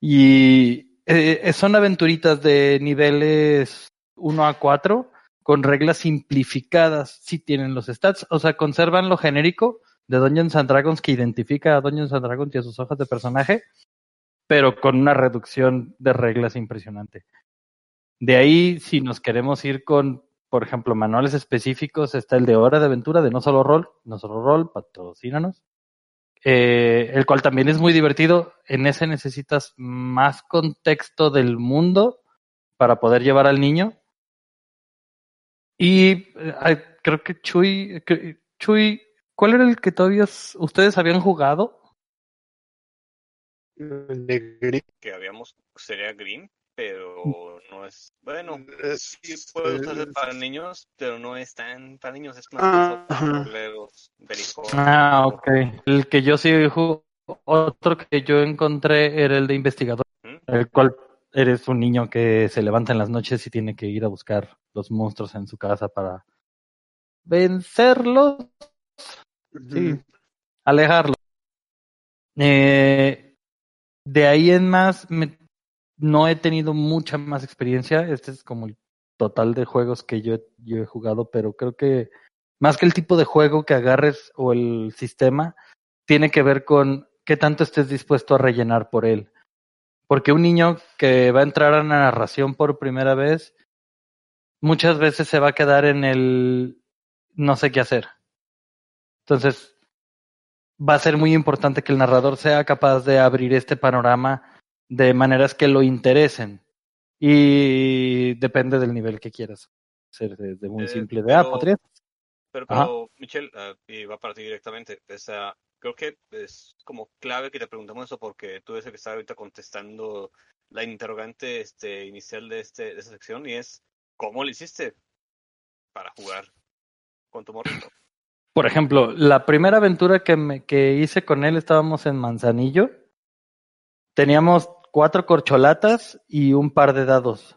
Y eh, son aventuritas de niveles 1 a 4 con reglas simplificadas. Sí tienen los stats, o sea, conservan lo genérico de Dungeons and Dragons que identifica a Dungeons and Dragons y a sus hojas de personaje, pero con una reducción de reglas impresionante. De ahí, si nos queremos ir con, por ejemplo, manuales específicos, está el de Hora de Aventura de No Solo Roll, No Solo Roll, patrocínanos eh, el cual también es muy divertido. En ese necesitas más contexto del mundo para poder llevar al niño. Y eh, creo que Chuy, que- Chuy, ¿cuál era el que todavía ustedes habían jugado? El de Gris. que habíamos sería Green, pero no es bueno. Es- Sí puede usarse es- para niños, pero no es tan para niños, es más Ah, para. Ah, ok. El que yo sí otro que yo encontré era el de investigador, ¿Mm? el cual eres un niño que se levanta en las noches y tiene que ir a buscar los monstruos en su casa para vencerlos. Sí, alejarlo. Eh, de ahí en más, me- no he tenido mucha más experiencia. Este es como el total de juegos que yo, yo he jugado, pero creo que más que el tipo de juego que agarres o el sistema, tiene que ver con qué tanto estés dispuesto a rellenar por él. Porque un niño que va a entrar a la narración por primera vez, muchas veces se va a quedar en el no sé qué hacer. Entonces, va a ser muy importante que el narrador sea capaz de abrir este panorama de maneras que lo interesen. Y depende del nivel que quieras. Ser desde muy Eh, simple de, ah, pero- podría. Pero, pero Michelle, ah, y va para ti directamente. O sea, creo que es como clave que te preguntamos eso porque tú eres el que está ahorita contestando la interrogante este, inicial de, este, de esta sección y es ¿cómo lo hiciste para jugar con tu morrito? Por ejemplo, la primera aventura que, me, que hice con él estábamos en Manzanillo. Teníamos cuatro corcholatas y un par de dados.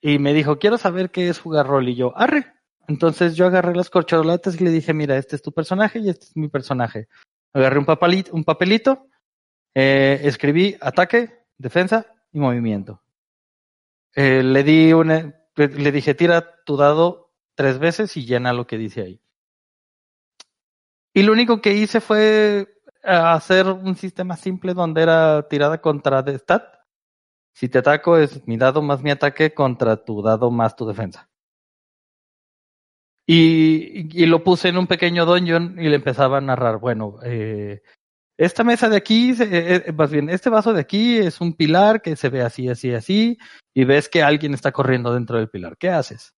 Y me dijo, quiero saber qué es jugar rol. Y yo, arre. Entonces yo agarré las corcholatas y le dije, mira, este es tu personaje y este es mi personaje. Agarré un papelito, eh, escribí ataque, defensa y movimiento. Eh, le di una, le dije, tira tu dado tres veces y llena lo que dice ahí. Y lo único que hice fue eh, hacer un sistema simple donde era tirada contra de stat. Si te ataco es mi dado más mi ataque contra tu dado más tu defensa. Y, y lo puse en un pequeño dungeon y le empezaba a narrar, bueno, eh, esta mesa de aquí, eh, eh, más bien, este vaso de aquí es un pilar que se ve así, así, así, y ves que alguien está corriendo dentro del pilar. ¿Qué haces?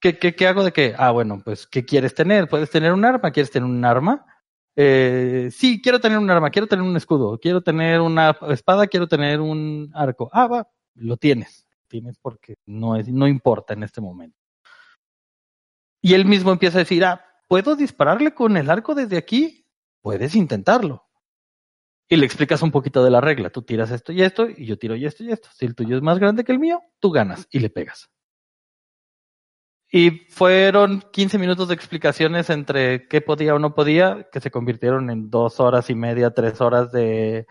¿Qué, qué, qué hago de qué? Ah, bueno, pues, ¿qué quieres tener? ¿Puedes tener un arma? ¿Quieres tener un arma? Eh, sí, quiero tener un arma, quiero tener un escudo, quiero tener una espada, quiero tener un arco. Ah, va, lo tienes. Tienes porque no, es, no importa en este momento. Y él mismo empieza a decir, ah, ¿puedo dispararle con el arco desde aquí? Puedes intentarlo. Y le explicas un poquito de la regla. Tú tiras esto y esto, y yo tiro y esto y esto. Si el tuyo es más grande que el mío, tú ganas y le pegas. Y fueron 15 minutos de explicaciones entre qué podía o no podía, que se convirtieron en dos horas y media, tres horas de...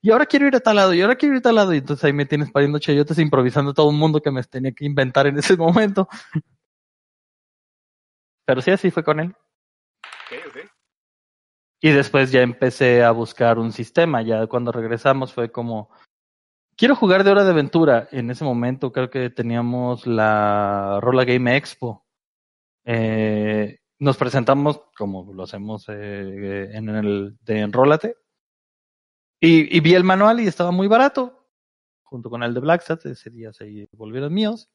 Y ahora quiero ir a tal lado, y ahora quiero ir a tal lado. Y entonces ahí me tienes pariendo chayotes improvisando todo un mundo que me tenía que inventar en ese momento. Pero sí, así fue con él. Ok, ok. Y después ya empecé a buscar un sistema. Ya cuando regresamos fue como, quiero jugar de hora de aventura. En ese momento creo que teníamos la Rola Game Expo. Eh, nos presentamos como lo hacemos eh, en el de Enrólate. Y, y vi el manual y estaba muy barato. Junto con el de Blacksat. Ese día se volvieron míos.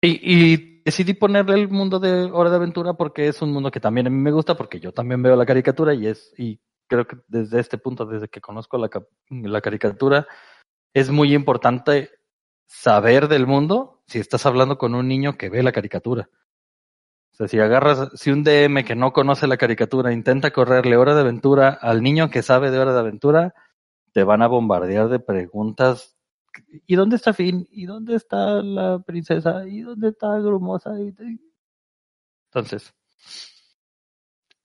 Y, y, decidí ponerle el mundo de Hora de Aventura porque es un mundo que también a mí me gusta, porque yo también veo la caricatura y es, y creo que desde este punto, desde que conozco la, la caricatura, es muy importante saber del mundo si estás hablando con un niño que ve la caricatura. sea, si agarras, si un DM que no conoce la caricatura intenta correrle hora de aventura al niño que sabe de hora de aventura, te van a bombardear de preguntas. ¿Y dónde está Finn? ¿Y dónde está la princesa? ¿Y dónde está Grumosa? Entonces,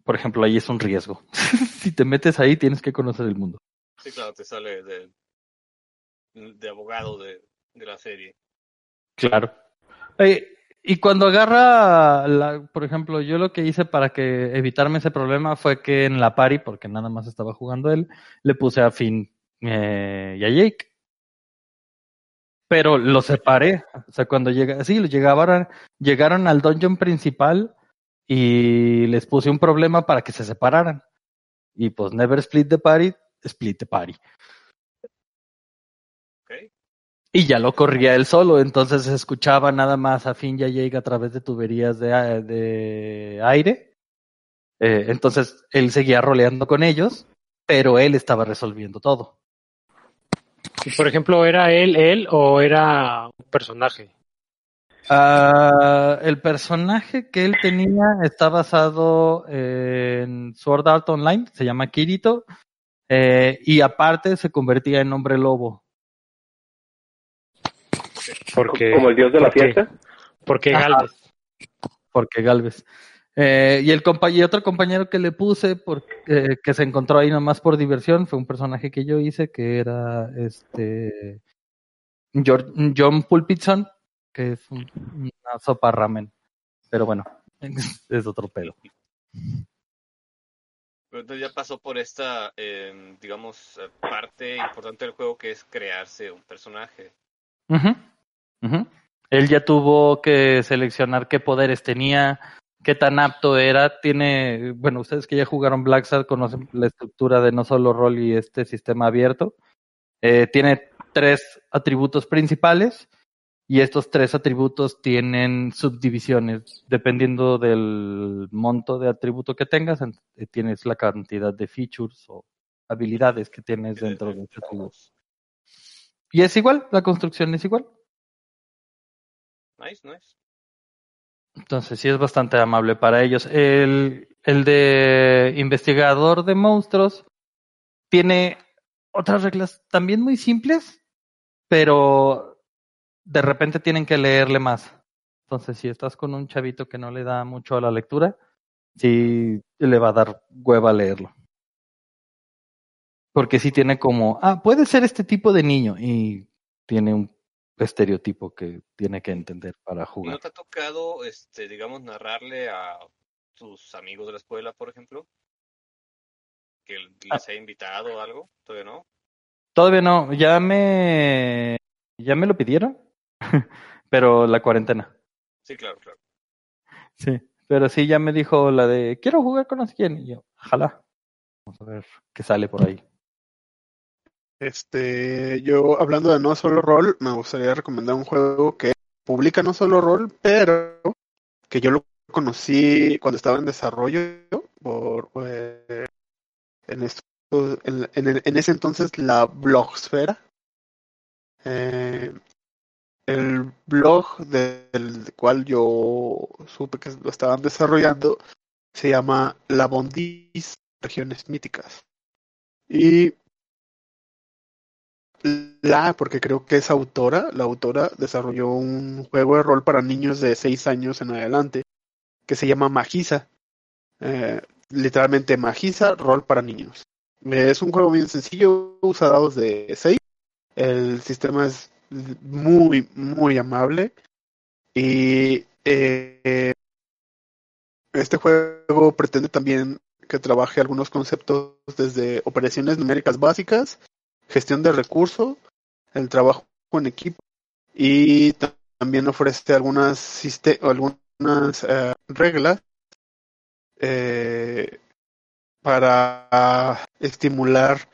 por ejemplo, ahí es un riesgo. si te metes ahí, tienes que conocer el mundo. Sí, claro, te sale de, de abogado de, de la serie. Claro. Eh, y cuando agarra, la, por ejemplo, yo lo que hice para que evitarme ese problema fue que en la party, porque nada más estaba jugando él, le puse a Finn eh, y a Jake. Pero los separé. O sea, cuando llega, sí, llegaban, llegaron al dungeon principal y les puse un problema para que se separaran. Y pues never split the party, split the party. Y ya lo corría él solo, entonces se escuchaba nada más a fin ya llega a través de tuberías de aire. Eh, entonces él seguía roleando con ellos, pero él estaba resolviendo todo. Y, por ejemplo, ¿era él, él o era un personaje? Ah, el personaje que él tenía está basado en Sword Art Online, se llama Kirito, eh, y aparte se convertía en hombre lobo. Porque, Como el dios de la porque- fiesta. Porque. Galvez. porque Galvez. Eh, y el compa y otro compañero que le puse, por, eh, que se encontró ahí nomás por diversión, fue un personaje que yo hice, que era este George- John Pulpitson, que es un- una sopa ramen. Pero bueno, es otro pelo. Pero entonces ya pasó por esta, eh, digamos, eh, parte importante del juego que es crearse un personaje. Él ya tuvo que seleccionar qué poderes tenía, qué tan apto era. Tiene, bueno, ustedes que ya jugaron Black Sad conocen la estructura de no solo rol y este sistema abierto. Eh, tiene tres atributos principales y estos tres atributos tienen subdivisiones. Dependiendo del monto de atributo que tengas, en- eh, tienes la cantidad de features o habilidades que tienes dentro de- de atributo. Y es igual, la construcción es igual. Nice, nice. Entonces sí es bastante amable para ellos. El, el de investigador de monstruos tiene otras reglas también muy simples, pero de repente tienen que leerle más. Entonces si estás con un chavito que no le da mucho a la lectura, sí le va a dar hueva leerlo. Porque sí tiene como, ah, puede ser este tipo de niño y tiene un estereotipo que tiene que entender para ¿Y no jugar. te ha tocado, este, digamos, narrarle a tus amigos de la escuela, por ejemplo? Que Ah. les haya invitado o algo, todavía no. Todavía no, ya me ya me lo pidieron, pero la cuarentena. Sí, claro, claro. Sí, pero sí ya me dijo la de quiero jugar con no sé quién y yo, ojalá. Vamos a ver qué sale por ahí. Este, yo hablando de no solo rol, me gustaría recomendar un juego que publica no solo rol, pero que yo lo conocí cuando estaba en desarrollo por eh, en, esto, en, en- en ese entonces la blogosfera. Eh, el blog del cual yo supe que lo estaban desarrollando se llama La Bondis Regiones Míticas. Y la, porque creo que es autora, la autora desarrolló un juego de rol para niños de 6 años en adelante que se llama Magisa. Eh, literalmente Magisa, rol para niños. Es un juego bien sencillo, usa dados de 6. El sistema es muy, muy amable. Y eh, este juego pretende también que trabaje algunos conceptos desde operaciones numéricas básicas gestión de recursos, el trabajo en equipo y ta- también ofrece algunas, algunas eh, reglas eh, para estimular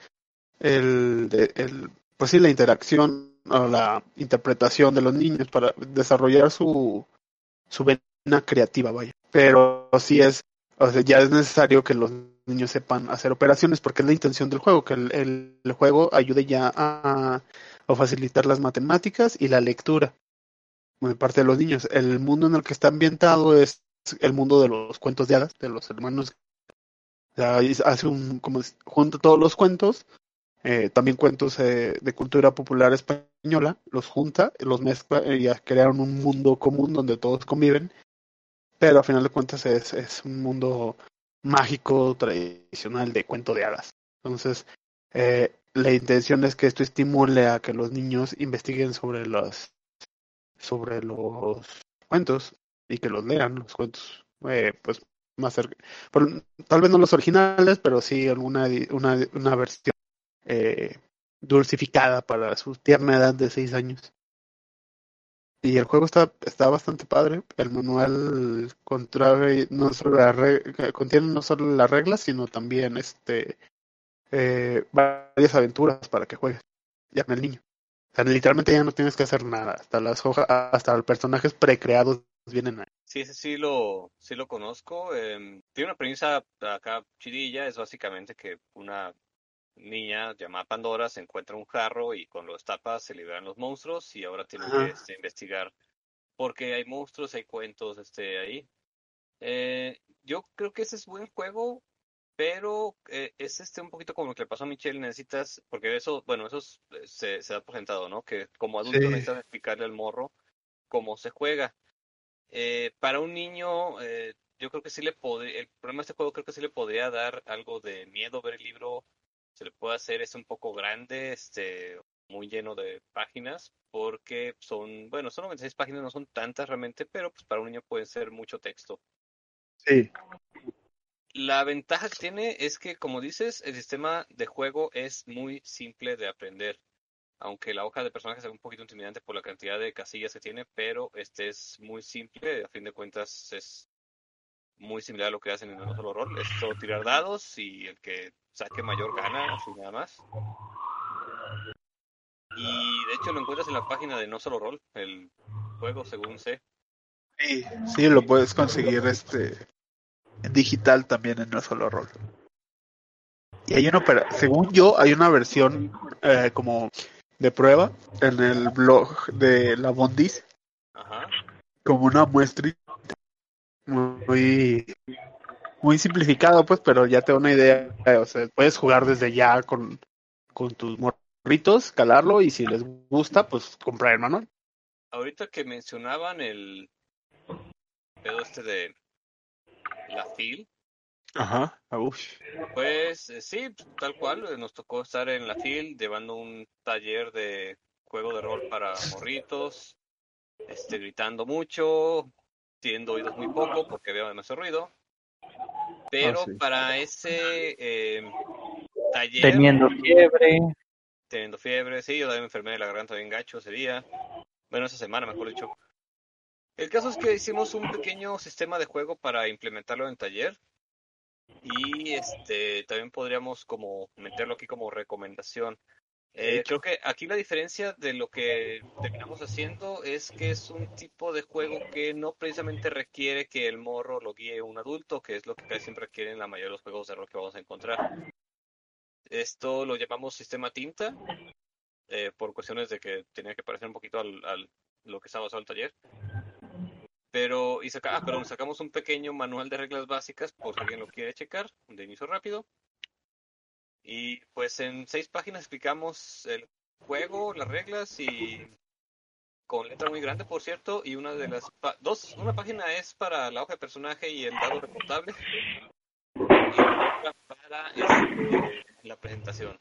el, el, pues sí, la interacción o la interpretación de los niños para desarrollar su, su vena creativa, vaya. Pero sí es, o sea, ya es necesario que los niños sepan hacer operaciones porque es la intención del juego, que el, el- juego ayude ya a, a facilitar las matemáticas y la lectura de parte de los niños. El mundo en el que está ambientado es el mundo de los cuentos de hadas, de los hermanos. O hace un, como junta todos los cuentos, eh, también cuentos eh, de cultura popular española, los junta, los mezcla y ya crearon un mundo común donde todos conviven, pero a final de cuentas es, es un mundo mágico, tradicional de cuento de hadas. Entonces, eh, la intención es que esto estimule a que los niños investiguen sobre los sobre los cuentos y que los lean los cuentos eh, pues más cerca tal vez no los originales pero sí alguna una, una versión eh, dulcificada para su tierna edad de seis años y el juego está está bastante padre el manual no solo la contiene no solo las reglas sino también este eh, varias aventuras para que juegues ya el niño o sea, literalmente ya no tienes que hacer nada. Hasta las hojas, hasta los personajes precreados vienen ahí. Sí, ese sí lo, sí lo conozco. em, tiene una premisa acá chidilla, es básicamente que una niña llamada Pandora se encuentra un jarro y con los tapas se liberan los monstruos y ahora tiene que este, investigar por qué hay monstruos, hay cuentos este, ahí. Eh, yo creo que ese es buen juego, pero eh, es este un poquito como lo que le pasó a Michelle, necesitas, porque eso, bueno, eso es- se, se da por sentado, ¿no? Que como adulto Sí. necesitas explicarle al morro cómo se juega. Eh, para un niño, eh, yo creo que sí le podría, el problema de este juego creo que sí le podría dar algo de miedo ver el libro, se le puede hacer, es un poco grande, este, muy lleno de páginas, porque son, bueno, son 96 páginas, no son tantas realmente, pero pues para un niño puede ser mucho texto. Sí. La ventaja que tiene es que, como dices, el sistema de juego es muy simple de aprender. Aunque la hoja de personajes es un poquito intimidante por la cantidad de casillas que tiene, pero este es muy simple. A fin de cuentas, es muy similar a lo que hacen en un solo rol. Es solo tirar dados y el que saque mayor gana, así nada más. Y de hecho lo encuentras en la página de No Solo Rol, el juego, según sé. Sí, sí, lo puedes conseguir este digital también en no solo rol. Y hay una, según yo, hay una versión eh, como de prueba en el blog de la Bondis, Ajá. como una muestra muy muy simplificado, pues, pero ya te da una idea. O sea, puedes jugar desde ya con, con tus morritos, calarlo y si les gusta, pues comprar el manual. Ahorita que mencionaban el pedo este de la FIL, Ajá. Pues eh, sí, tal cual, eh, nos tocó estar en la FIL llevando un taller de juego de rol para morritos, este, gritando mucho, teniendo oídos muy poco porque había demasiado ruido. Pero Ah, sí. para ese eh, taller, Teniendo fiebre. teniendo fiebre, sí, yo también me enfermé de la garganta bien gacho ese día, bueno, esa semana mejor dicho. El caso es que hicimos un pequeño sistema de juego para implementarlo en el taller y este también podríamos como meterlo aquí como recomendación. Eh, creo que aquí la diferencia de lo que terminamos haciendo es que es un tipo de juego que no precisamente requiere que el morro lo guíe un adulto, que es lo que casi siempre requieren la mayoría de los juegos de rol que vamos a encontrar. Esto lo llamamos sistema tinta, eh, por cuestiones de que tenía que parecer un poquito al, al lo que estaba basado el taller. Pero, y saca, ah, perdón, sacamos un pequeño manual de reglas básicas por si alguien lo quiere checar, de inicio rápido. Y pues en seis páginas explicamos el juego, las reglas y con letra muy grande, por cierto, y una de las dos, una página es para la hoja de personaje y el dado reportable y otra para este, la presentación.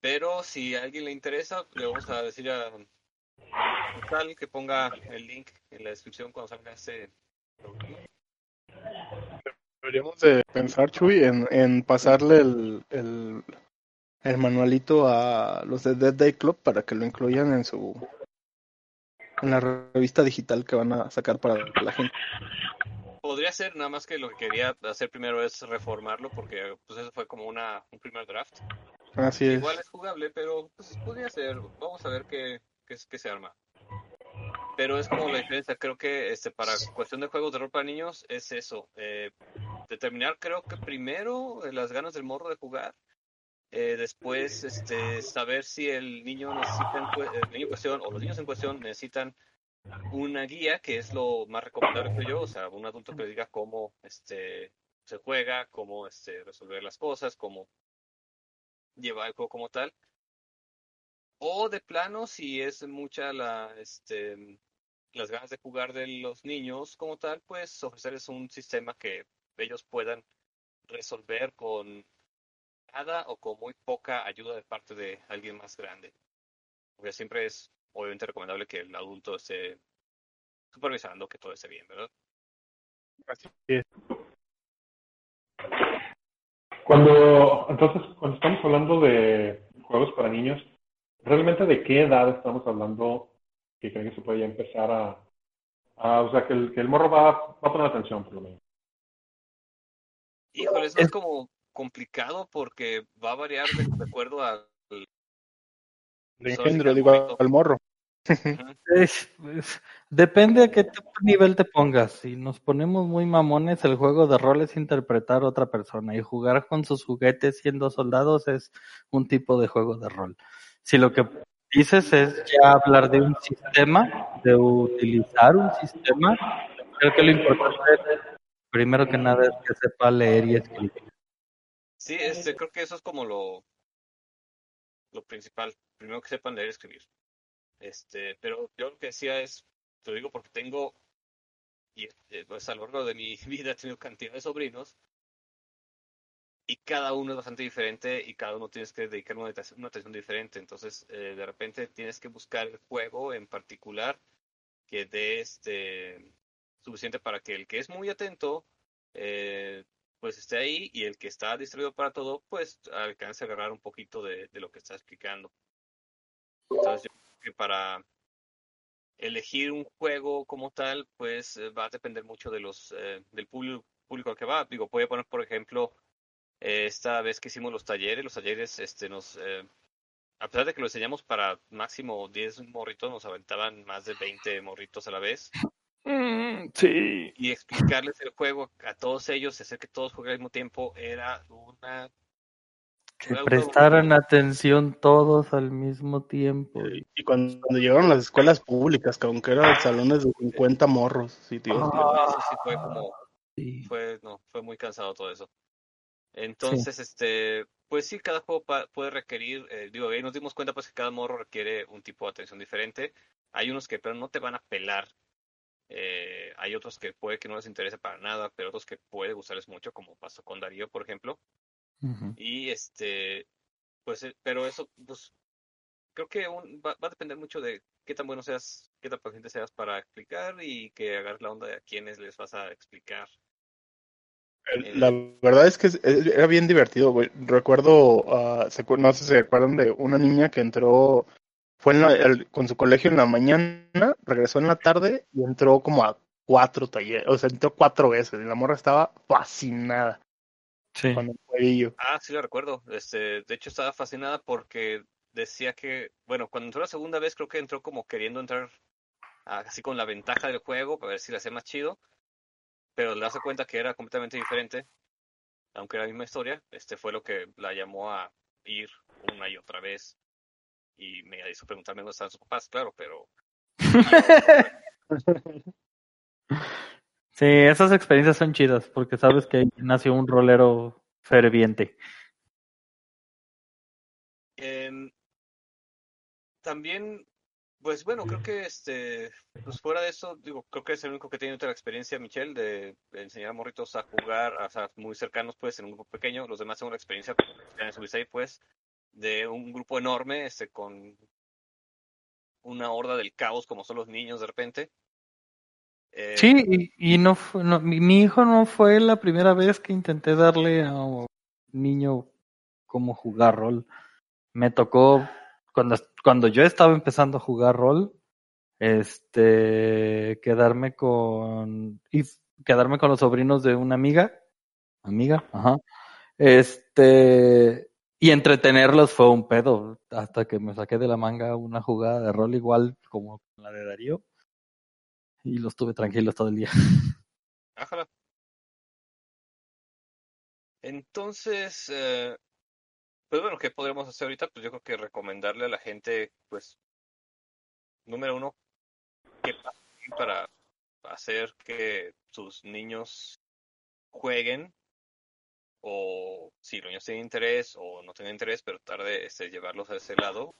Pero si a alguien le interesa, le vamos a decir a tal que ponga el link en la descripción cuando salga este. Deberíamos de pensar, Chuy, en, en pasarle el, el, el manualito a los de Dead Day Club para que lo incluyan en su en la revista digital que van a sacar para la gente. Podría ser, nada más que lo que quería hacer primero es reformarlo porque pues eso fue como una un primer draft. Así es. Igual es jugable, pero pues podría ser. Vamos a ver qué, qué, qué se arma. Pero es como la diferencia, creo que este para cuestión de juegos de rol para niños es eso. eh, determinar creo que primero eh, las ganas del morro de jugar. eh, después este saber si el niño necesita el niño en cuestión o los niños en cuestión necesitan una guía que es lo más recomendable creo yo, o sea, un adulto que le diga cómo este se juega, cómo este resolver las cosas, cómo llevar el juego como tal. O de plano, si es mucha la este las ganas de jugar de los niños como tal, pues ofrecerles un sistema que ellos puedan resolver con nada o con muy poca ayuda de parte de alguien más grande. Porque siempre es obviamente recomendable que el adulto esté supervisando que todo esté bien, ¿verdad? Cuando, entonces, cuando estamos hablando de juegos para niños, ¿realmente de qué edad estamos hablando que creen que se puede ya empezar a, a o sea, que el, que el morro va, va a poner atención, por lo menos? Híjole, eso es como complicado porque va a variar de, de acuerdo al engendro, al digo, al morro. Ujú. Es- es- depende a qué nivel te pongas. Si nos ponemos muy mamones, el juego de rol es interpretar a otra persona y jugar con sus juguetes siendo soldados es un tipo de juego de rol. Si lo que dices es ya hablar de un sistema, de utilizar un sistema, creo que lo importante, primero que nada, es que sepa leer y escribir. Sí, este, creo que eso es como lo, lo principal. Primero que sepan leer y escribir. Este, pero yo lo que decía es, te lo digo porque tengo, y eh, pues a lo largo de mi vida he tenido cantidad de sobrinos, y cada uno es bastante diferente y cada uno tienes que dedicar una atención, diferente. Entonces, eh, de repente tienes que buscar el juego en particular que dé este suficiente para que el que es muy atento eh, pues esté ahí y el que está distraído para todo pues alcance a agarrar un poquito de, lo que está explicando. Entonces yo creo que para elegir un juego como tal pues eh, va a depender mucho de los del público, público al que va. Digo, voy poner por ejemplo eh, esta vez que hicimos los talleres, los talleres este nos eh, a pesar de que lo enseñamos para máximo 10 morritos, nos aventaban más de 20 morritos a la vez. sí. Y explicarles el juego a todos ellos, hacer que todos jueguen al mismo tiempo, era una... Que prestaran atención todos al mismo tiempo. Y cuando, cuando llegaron las escuelas públicas, que aunque eran salones de 50 morros, sí, tío. Sí, sí, fue como... Sí. Fue, no, fue muy cansado todo eso. Entonces, este, pues sí, cada juego puede requerir, eh, digo, ahí nos dimos cuenta pues que cada morro requiere un tipo de atención diferente. Hay unos que pero no te van a pelar. Eh, hay otros que puede que no les interese para nada, pero otros que puede gustarles mucho, como pasó con Darío, por ejemplo. Y este, pues, eh, pero eso, pues, creo que un- va, va a depender mucho de qué tan bueno seas, qué tan paciente seas para explicar y que hagas la onda de a quienes les vas a explicar. La verdad es que es- era bien divertido, güey. Recuerdo, ah, no sé si se acuerdan de una niña que entró, fue en la- el- con su colegio en la mañana, regresó en la tarde y entró como a cuatro talleres, o sea, entró cuatro veces y la morra estaba fascinada Sí. con el jueguillo. Ah, sí lo recuerdo. Este, de hecho estaba fascinada porque decía que, bueno, cuando entró la segunda vez creo que entró como queriendo entrar ah, así con la ventaja del juego para ver si la hacía más chido, pero le hace cuenta que era completamente diferente, aunque era la misma historia. Este fue lo que la llamó a ir una y otra vez y me hizo preguntarme dónde estaban sus papás, claro, pero Sí, esas experiencias son chidas porque sabes que ahí nació un rolero ferviente. Em, también, pues bueno, creo que este, pues fuera de eso, digo, creo que es el único que tiene otra experiencia, Michelle, de, de enseñar a morritos a jugar, o sea, muy cercanos, pues, en un grupo pequeño. Los demás tienen una experiencia, en Subisei, pues, de un grupo enorme, este, con una horda del caos, como son los niños de repente. Eh, Sí, y, y no, fue- no mi, mi hijo no fue la primera vez que intenté darle a un niño como jugar rol. Me tocó cuando, cuando yo estaba empezando a jugar rol, este, quedarme con, quedarme con los sobrinos de una amiga, amiga, ajá, este, y entretenerlos fue un pedo, hasta que me saqué de la manga una jugada de rol igual como la de Darío, y los tuve tranquilos todo el día. Ájala. Entonces, eh, pues bueno, ¿qué podríamos hacer ahorita? Pues yo creo que recomendarle a la gente, pues, número uno, qué para hacer que sus niños jueguen o si los niños tienen interés o no tienen interés, pero tarde este, llevarlos a ese lado.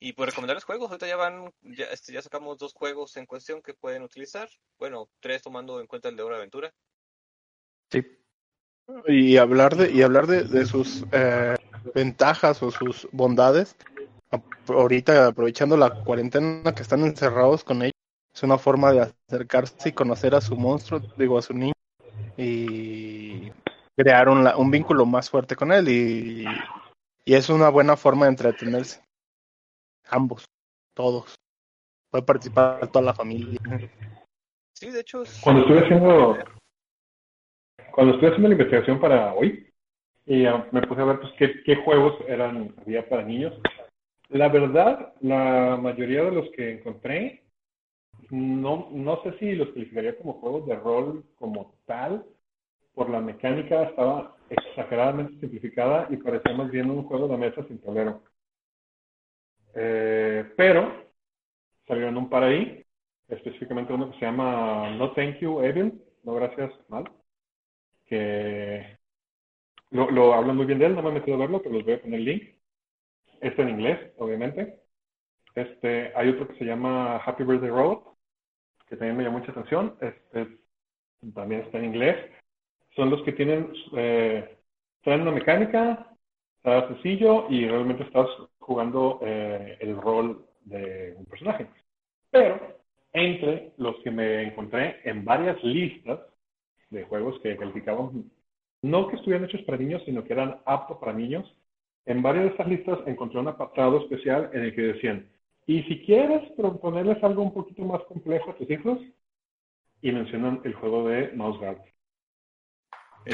Y pues recomendarles juegos, ahorita ya van, ya, este, ya sacamos dos juegos en cuestión que pueden utilizar, bueno, tres tomando en cuenta el de Hora Aventura. Sí. Y hablar de, y hablar de, de sus eh, ventajas o sus bondades, ahorita aprovechando la cuarentena que están encerrados con ellos, es una forma de acercarse y conocer a su monstruo, digo, a su niño, y crear un, la- un vínculo más fuerte con él, y, y es una buena forma de entretenerse. Ambos, todos. Puede participar toda la familia. Sí, de hecho es... Cuando estuve haciendo cuando estuve haciendo la investigación para hoy y ah, me puse a ver pues qué, qué juegos eran había para niños. La verdad, la mayoría de los que encontré no no sé si los calificaría como juegos de rol como tal por la mecánica estaba exageradamente simplificada y parecía más bien un juego de mesa sin tablero. Eh, pero salieron un par ahí, específicamente uno que se llama No Thank You Evil, no gracias mal, que lo, lo hablan muy bien de él, no me he metido a verlo, pero les voy a poner el link. Está en inglés, obviamente. Este, hay otro que se llama Happy Birthday Road, que también me llamó mucha atención. Este, también está en inglés. Son los que tienen, eh, traen una mecánica, está sencillo y realmente estás jugando eh, el rol de un personaje. Pero entre los que me encontré en varias listas de juegos que calificaban, no que estuvieran hechos para niños, sino que eran aptos para niños, en varias de estas listas encontré un apartado especial en el que decían, y si quieres proponerles algo un poquito más complejo a tus hijos, y mencionan el juego de Mouse Guard.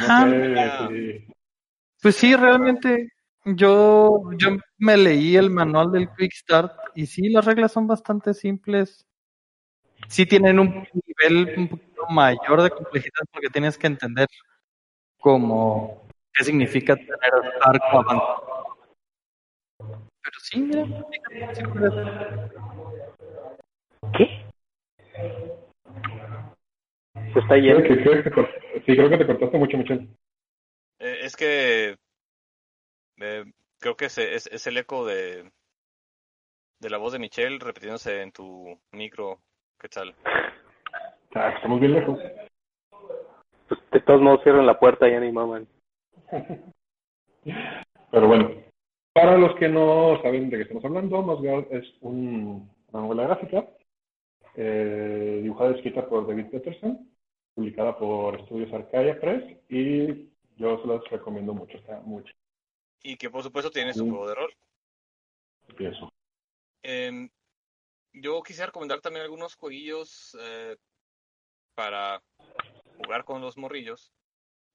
Ah, Pues sí, realmente yo, yo me leí el manual del Quick Start y sí, las reglas son bastante simples. Sí tienen un nivel un poquito mayor de complejidad porque tienes que entender cómo qué significa tener arco avanzado. Pero sí, mira, ¿Qué? Se está creo yendo. que, creo que te sí, creo que te cortaste mucho, Michelle. Eh, es que eh, creo que ese- es, es el eco de, de la voz de Michelle repitiéndose en tu micro. ¿Qué tal? Ah, estamos bien lejos. Pues de todos modos cierran la puerta y ya ni maman. Pero bueno, para los que no saben de qué estamos hablando, Nosgard es un- una novela gráfica eh, dibujada y escrita por David Peterson, publicada por Estudios Arcadia Press y yo se las recomiendo mucho, está muy chido. Y que por supuesto tiene su Mm. juego de rol. Eso. Em, yo quisiera recomendar también algunos jueguillos eh, para jugar con los morrillos.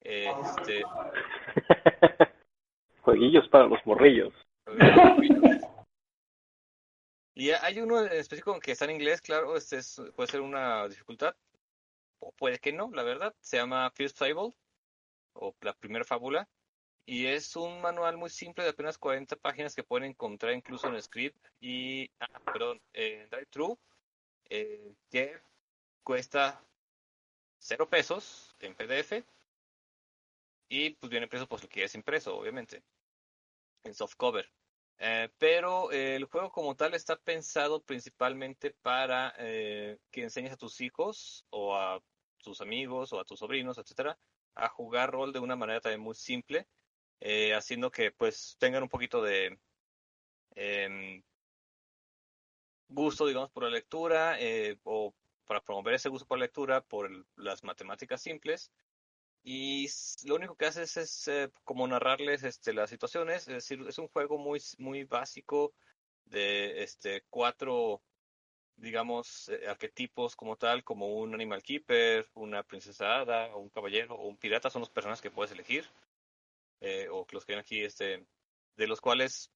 Este, Jueguillos para los morrillos. Y hay uno en específico que está en inglés, claro, este es- puede ser una dificultad, o puede que no, la verdad. Se llama First Fable, o la primera fábula, y es un manual muy simple de apenas 40 páginas que pueden encontrar incluso en Script y, ah, perdón, en DriveThru, eh, que cuesta cero pesos en PDF, y pues viene impreso pues lo que es impreso, obviamente, en softcover. Eh, pero el juego como tal está pensado principalmente para eh, que enseñes a tus hijos o a tus amigos o a tus sobrinos, etcétera, a jugar rol de una manera también muy simple, eh, haciendo que pues tengan un poquito de em, gusto, digamos, por la lectura o para promover ese gusto por lectura por las matemáticas simples. Y lo único que haces es eh, como narrarles este, las situaciones, es decir, es un juego muy, muy básico de este, cuatro, digamos, eh, arquetipos como tal, como un animal keeper, una princesa hada, o un caballero, o un pirata, son los personajes que puedes elegir, eh, o los que ven aquí, este, de los cuales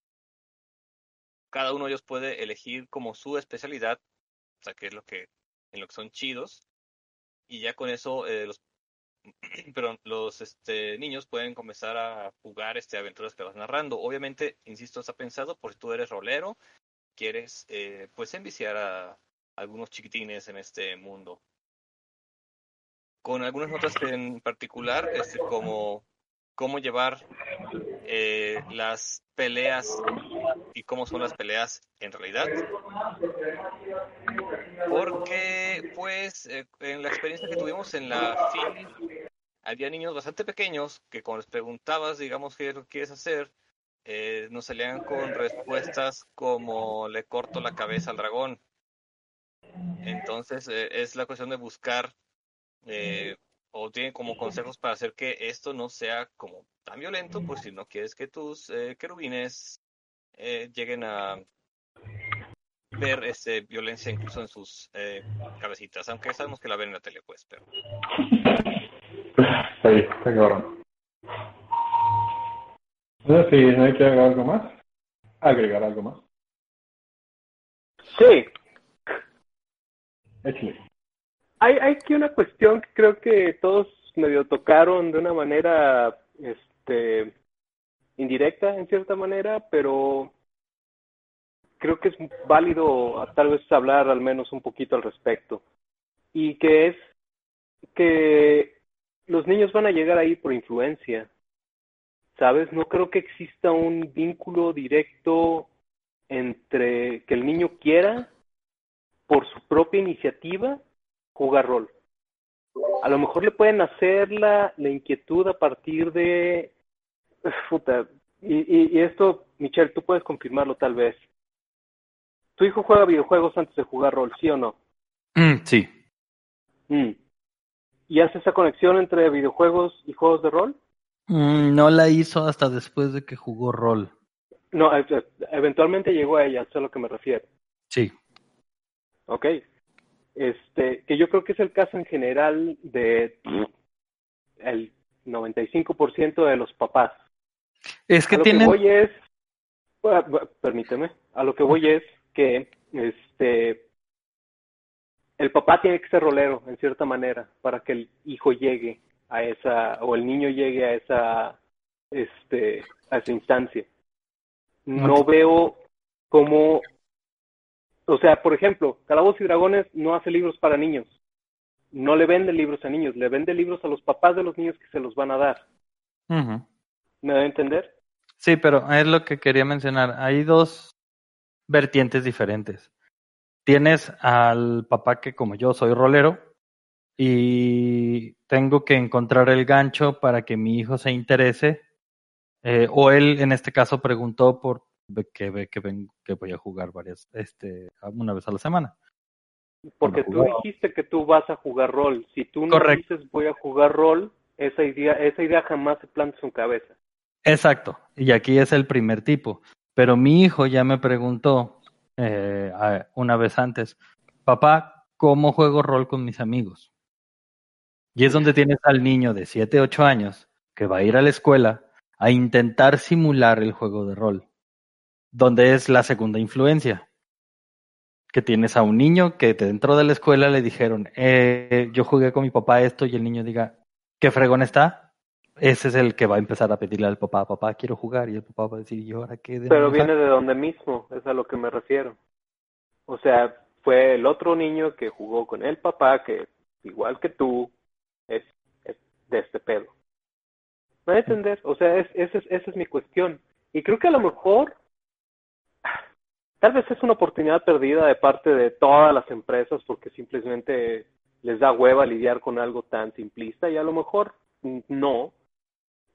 cada uno de ellos puede elegir como su especialidad, o sea, que es lo que, en lo que son chidos, y ya con eso eh, los este, niños pueden comenzar a jugar este, aventuras que vas narrando. Obviamente, insisto, está pensado por si tú eres rolero, quieres eh, pues enviciar a, algunos chiquitines en este mundo. Con algunas notas en particular, este, como cómo llevar eh, las peleas y cómo son las peleas en realidad. Porque, pues, eh, en la experiencia que tuvimos en la FIL, había niños bastante pequeños que cuando les preguntabas, digamos, qué es lo que quieres hacer, eh, nos salían con respuestas como le corto la cabeza al dragón. Entonces, eh, es la cuestión de buscar eh, o tienen como consejos para hacer que esto no sea como tan violento, pues si no quieres que tus eh, querubines eh, lleguen a ver este, violencia incluso en sus eh, cabecitas, aunque sabemos que la ven en la tele, pues, pero... Sí, está cabrón. No sé si no hay que agregar algo más. Agregar algo más. Sí, Échale. Hay, hay aquí una cuestión que creo que todos medio tocaron de una manera este indirecta en cierta manera, pero creo que es válido tal vez hablar al menos un poquito al respecto. Y que es que los niños van a llegar ahí por influencia. ¿Sabes? No creo que exista un vínculo directo entre que el niño quiera por su propia iniciativa jugar rol. A lo mejor le pueden hacer la, la inquietud a partir de... Puta, y, y, y esto, Michelle, tú puedes confirmarlo tal vez. ¿Tu hijo juega videojuegos antes de jugar rol, sí o no? Mm, sí. Mm. ¿Y hace esa conexión entre videojuegos y juegos de rol? Mm, no la hizo hasta después de que jugó rol. No, e- e- eventualmente llegó a ella, eso es a lo que me refiero. Sí. Ok. Este, que yo creo que es el caso en general de el 95% de los papás. Es que a lo tienen... que voy es, permíteme, a lo que voy es que este el papá tiene que ser rolero en cierta manera para que el hijo llegue a esa o el niño llegue a esa este a esa instancia. No veo cómo o sea, por ejemplo, Calabozos y Dragones no hace libros para niños. No le vende libros a niños, le vende libros a los papás de los niños que se los van a dar. ¿Me da a entender? Sí, pero es lo que quería mencionar. Hay dos vertientes diferentes. Tienes al papá que como yo soy rolero y tengo que encontrar el gancho para que mi hijo se interese. eh, o él en este caso preguntó por que ve que, ven, que voy a jugar varias, este, una vez a la semana. Porque tú dijiste que tú vas a jugar rol. Si tú no Correcto. dices voy a jugar rol, esa idea, esa idea jamás se planta en su cabeza. Exacto, y aquí es el primer tipo. Pero mi hijo ya me preguntó eh, una vez antes, papá, ¿cómo juego rol con mis amigos? Y es donde tienes al niño de 7, 8 años que va a ir a la escuela a intentar simular el juego de rol, donde es la segunda influencia. Que tienes a un niño que dentro de la escuela le dijeron, eh, yo jugué con mi papá esto y el niño diga, ¿qué fregón está? Ese es el que va a empezar a pedirle al papá, papá, quiero jugar. Y el papá va a decir, ¿y ahora qué? Pero viene de donde mismo, es a lo que me refiero. O sea, fue el otro niño que jugó con el papá, que igual que tú, es, es de este pedo. ¿Me va a entender? O sea, es, esa, es, esa es mi cuestión. Y creo que a lo mejor, tal vez es una oportunidad perdida de parte de todas las empresas porque simplemente les da hueva lidiar con algo tan simplista y a lo mejor no.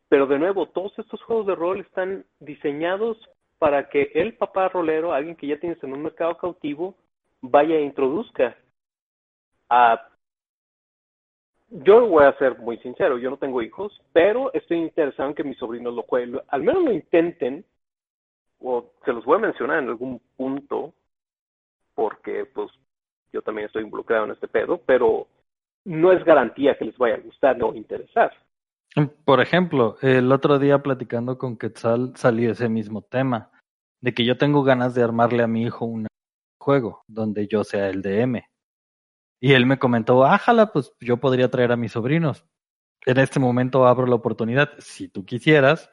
Pero de nuevo, todos estos juegos de rol están diseñados para que el papá rolero, alguien que ya tienes en un mercado cautivo, vaya e introduzca a... Yo voy a ser muy sincero, yo no tengo hijos, pero estoy interesado en que mis sobrinos lo jueguen, al menos lo intenten, o se los voy a mencionar en algún punto, porque pues yo también estoy involucrado en este pedo, pero no es garantía que les vaya a gustar o interesar. Por ejemplo, el otro día platicando con Quetzal salió ese mismo tema, de que yo tengo ganas de armarle a mi hijo un juego donde yo sea el DM. Y él me comentó, ájala, pues yo podría traer a mis sobrinos. En este momento abro la oportunidad. Si tú quisieras,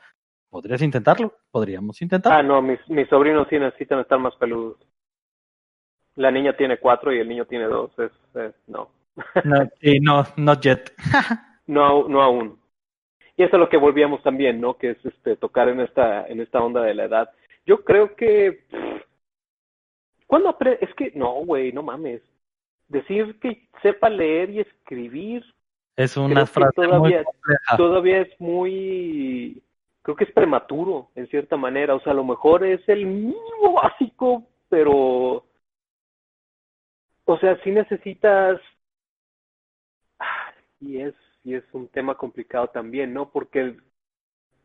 podrías intentarlo. Podríamos intentarlo. Ah, no, mis, mis sobrinos sí necesitan estar más peludos. La niña tiene cuatro y el niño tiene dos. Es, es- no. No, sí, no, not yet. no, no aún. Y eso es lo que volvíamos también, ¿no? Que es este tocar en esta en esta onda de la edad. Yo creo que ¿cuándo apre es que no, güey, no mames. Decir que sepa leer y escribir Es una frase muy compleja. todavía es muy creo que es prematuro en cierta manera, o sea, a lo mejor es el mínimo básico, pero o sea, sí necesitas y es y es un tema complicado también, ¿no? Porque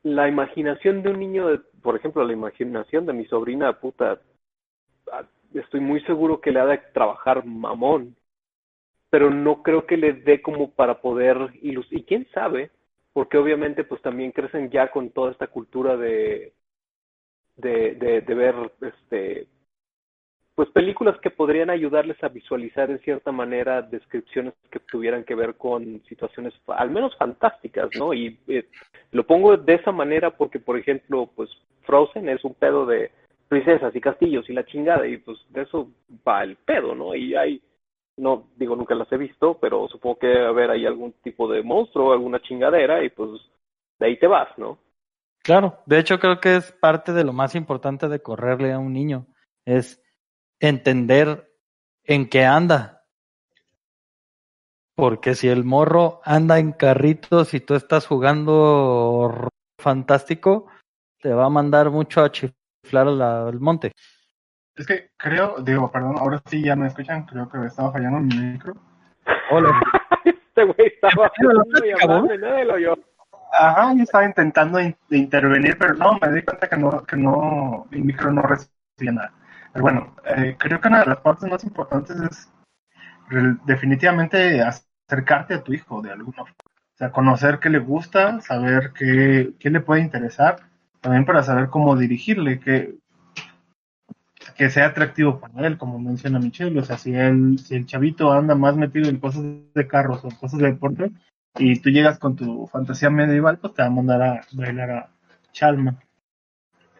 la imaginación de un niño, de- por ejemplo, la imaginación de mi sobrina, puta, estoy muy seguro que le ha de trabajar mamón, pero no creo que le dé como para poder ilus y quién sabe, porque obviamente pues también crecen ya con toda esta cultura de de, de, ver este pues películas que podrían ayudarles a visualizar en cierta manera descripciones que tuvieran que ver con situaciones al menos fantásticas, ¿no? Y eh, lo pongo de esa manera porque, por ejemplo, pues Frozen es un pedo de princesas y castillos y la chingada y pues de eso va el pedo, ¿no? Y hay, no digo nunca las he visto, pero supongo que debe haber ahí algún tipo de monstruo, alguna chingadera y pues de ahí te vas, ¿no? Claro, de hecho creo que es parte de lo más importante de correrle a un niño, es entender en qué anda. Porque si el morro anda en carritos y tú estás jugando fantástico, te va a mandar mucho a chiflar al monte. Es que creo, digo, perdón, ahora sí ya me escuchan, creo que estaba fallando mi micro. Hola. este güey estaba hablando y nadie lo oyó. Ajá, yo estaba intentando in- de intervenir, pero no, me di cuenta que no, que no, mi micro no recibía nada. Pero bueno, eh, creo que una de las partes más importantes es definitivamente acercarte a tu hijo de alguna forma. O sea, conocer qué le gusta, saber qué, qué le puede interesar, también para saber cómo dirigirle, que, que sea atractivo para él, como menciona Michelle. O sea, si el, si el chavito anda más metido en cosas de carros o cosas de deporte, y tú llegas con tu fantasía medieval, pues te va a mandar a bailar a Chalma.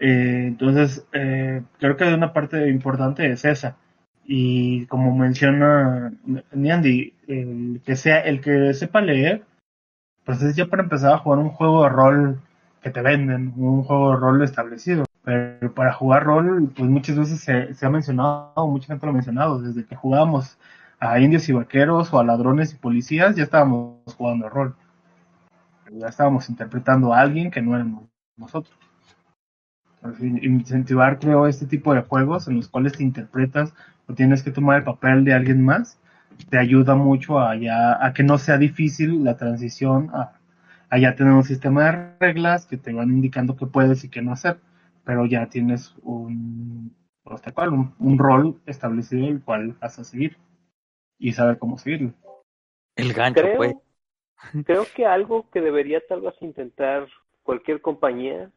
Eh, entonces, eh, creo que una parte importante es esa. Y como menciona Niandi, el que sea, el que sepa leer, pues es ya para empezar a jugar un juego de rol que te venden, un juego de rol establecido. Pero para jugar rol, pues muchas veces se, se ha mencionado, mucha gente lo ha mencionado, desde que jugábamos a indios y vaqueros o a ladrones y policías, ya estábamos jugando rol. Ya estábamos interpretando a alguien que no éramos nosotros. Entonces, in- incentivar, creo, este tipo de juegos en los cuales te interpretas o tienes que tomar el papel de alguien más, te ayuda mucho a, ya, a que no sea difícil la transición a, a ya tener un sistema de reglas que te van indicando qué puedes y qué no hacer, pero ya tienes un, pues, tal cual, un, un rol establecido el cual vas a seguir y saber cómo seguirlo. El gancho, creo, pues. creo que algo que debería tal vez intentar cualquier compañía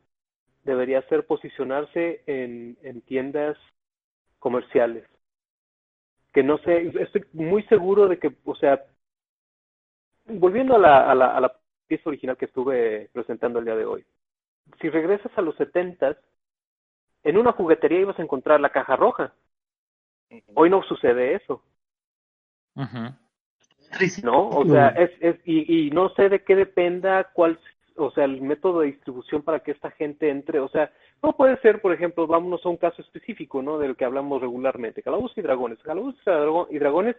debería ser posicionarse en, en tiendas comerciales. Que no sé, estoy muy seguro de que, o sea, volviendo a la, a la, a la pieza original que estuve presentando el día de hoy, si regresas a los setentas, en una juguetería ibas a encontrar la caja roja. Hoy no sucede eso. Ujú. ¿no? O sea, es, es y, y no sé de qué dependa cuál, o sea, el método de distribución para que esta gente entre, o sea, no puede ser, por ejemplo, vámonos a un caso específico, ¿no? Del que hablamos regularmente, Calabozos y Dragones. Calabozos y Dragones,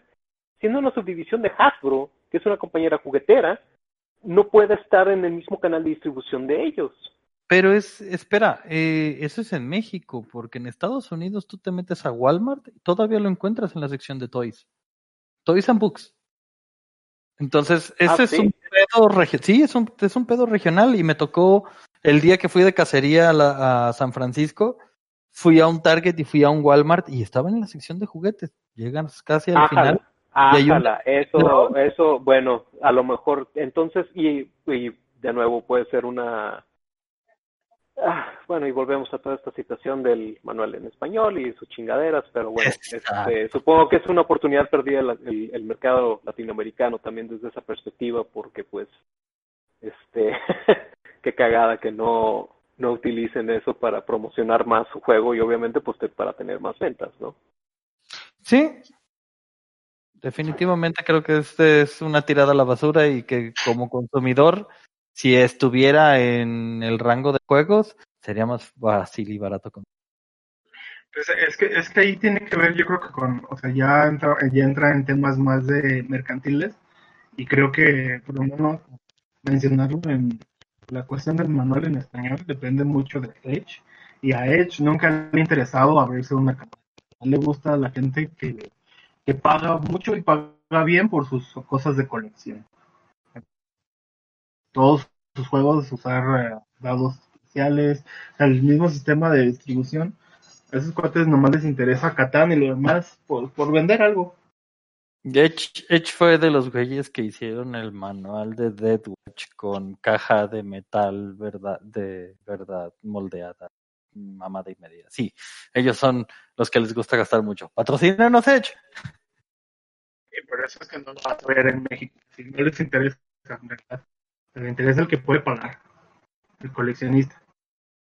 siendo una subdivisión de Hasbro, que es una compañera juguetera, no puede estar en el mismo canal de distribución de ellos. Pero es, espera, eh, eso es en México, porque en Estados Unidos tú te metes a Walmart y todavía lo encuentras en la sección de Toys. Toys and Books. Entonces, ese Ah, es ¿sí? un pedo regional. Sí, es un, es un pedo regional y me tocó el día que fui de cacería a, la- a San Francisco, fui a un Target y fui a un Walmart y estaba en la sección de juguetes. Llegan casi al final. Ájala, eso, eso, bueno, a lo mejor, entonces, y, y de nuevo puede ser una, ah, bueno, y volvemos a toda esta situación del manual en español y sus chingaderas, pero bueno, este, supongo que es una oportunidad perdida el, el mercado latinoamericano también desde esa perspectiva, porque pues, este, qué cagada que no, no utilicen eso para promocionar más su juego y obviamente pues te- para tener más ventas, ¿no? Sí. Definitivamente creo que este es una tirada a la basura y que como consumidor, si estuviera en el rango de juegos, sería más fácil y barato. Con... Pues es que es que ahí tiene que ver, yo creo que con, o sea, ya entra, ya entra en temas más de mercantiles y creo que por lo menos mencionarlo en la cuestión del manual en español depende mucho de Edge y a Edge nunca le ha interesado abrirse una campaña. Le gusta a la gente que, que paga mucho y paga bien por sus cosas de colección. Todos sus juegos, usar eh, dados especiales, el mismo sistema de distribución. A esos cuates nomás les interesa Catán y lo demás por, por vender algo. Edge, Edge fue de los güeyes que hicieron el manual de Dead Watch con caja de metal verdad, de verdad moldeada, mamada y medida. Sí, ellos son los que les gusta gastar mucho. Patrocínanos Edge. Y por eso es que no lo vas a ver en México. Si no les interesa, verdad. Les interesa el que puede pagar, el coleccionista.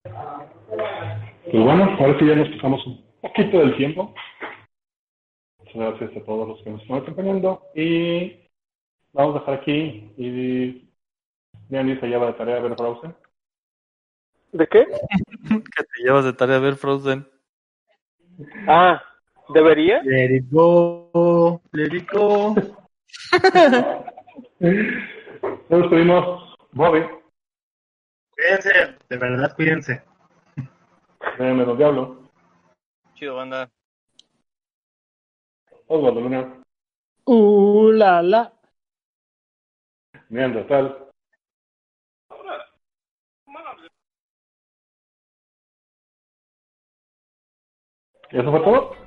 Pues bueno, ahora sí ya nos pasamos un poquito del tiempo. Muchas gracias a todos los que nos están acompañando. Y vamos a dejar aquí. Y Diana se lleva de tarea a ver Frozen. ¿De qué? que te llevas de tarea a ver Frozen. Ah, ¿debería? Let it go, let it go. Nos despedimos. Bobby. Cuídense, de verdad, cuídense. Déjame don Diablo. Chido, banda. Osvaldo Luna. Uh, la, la. Neandertal. ¿Y eso fue todo?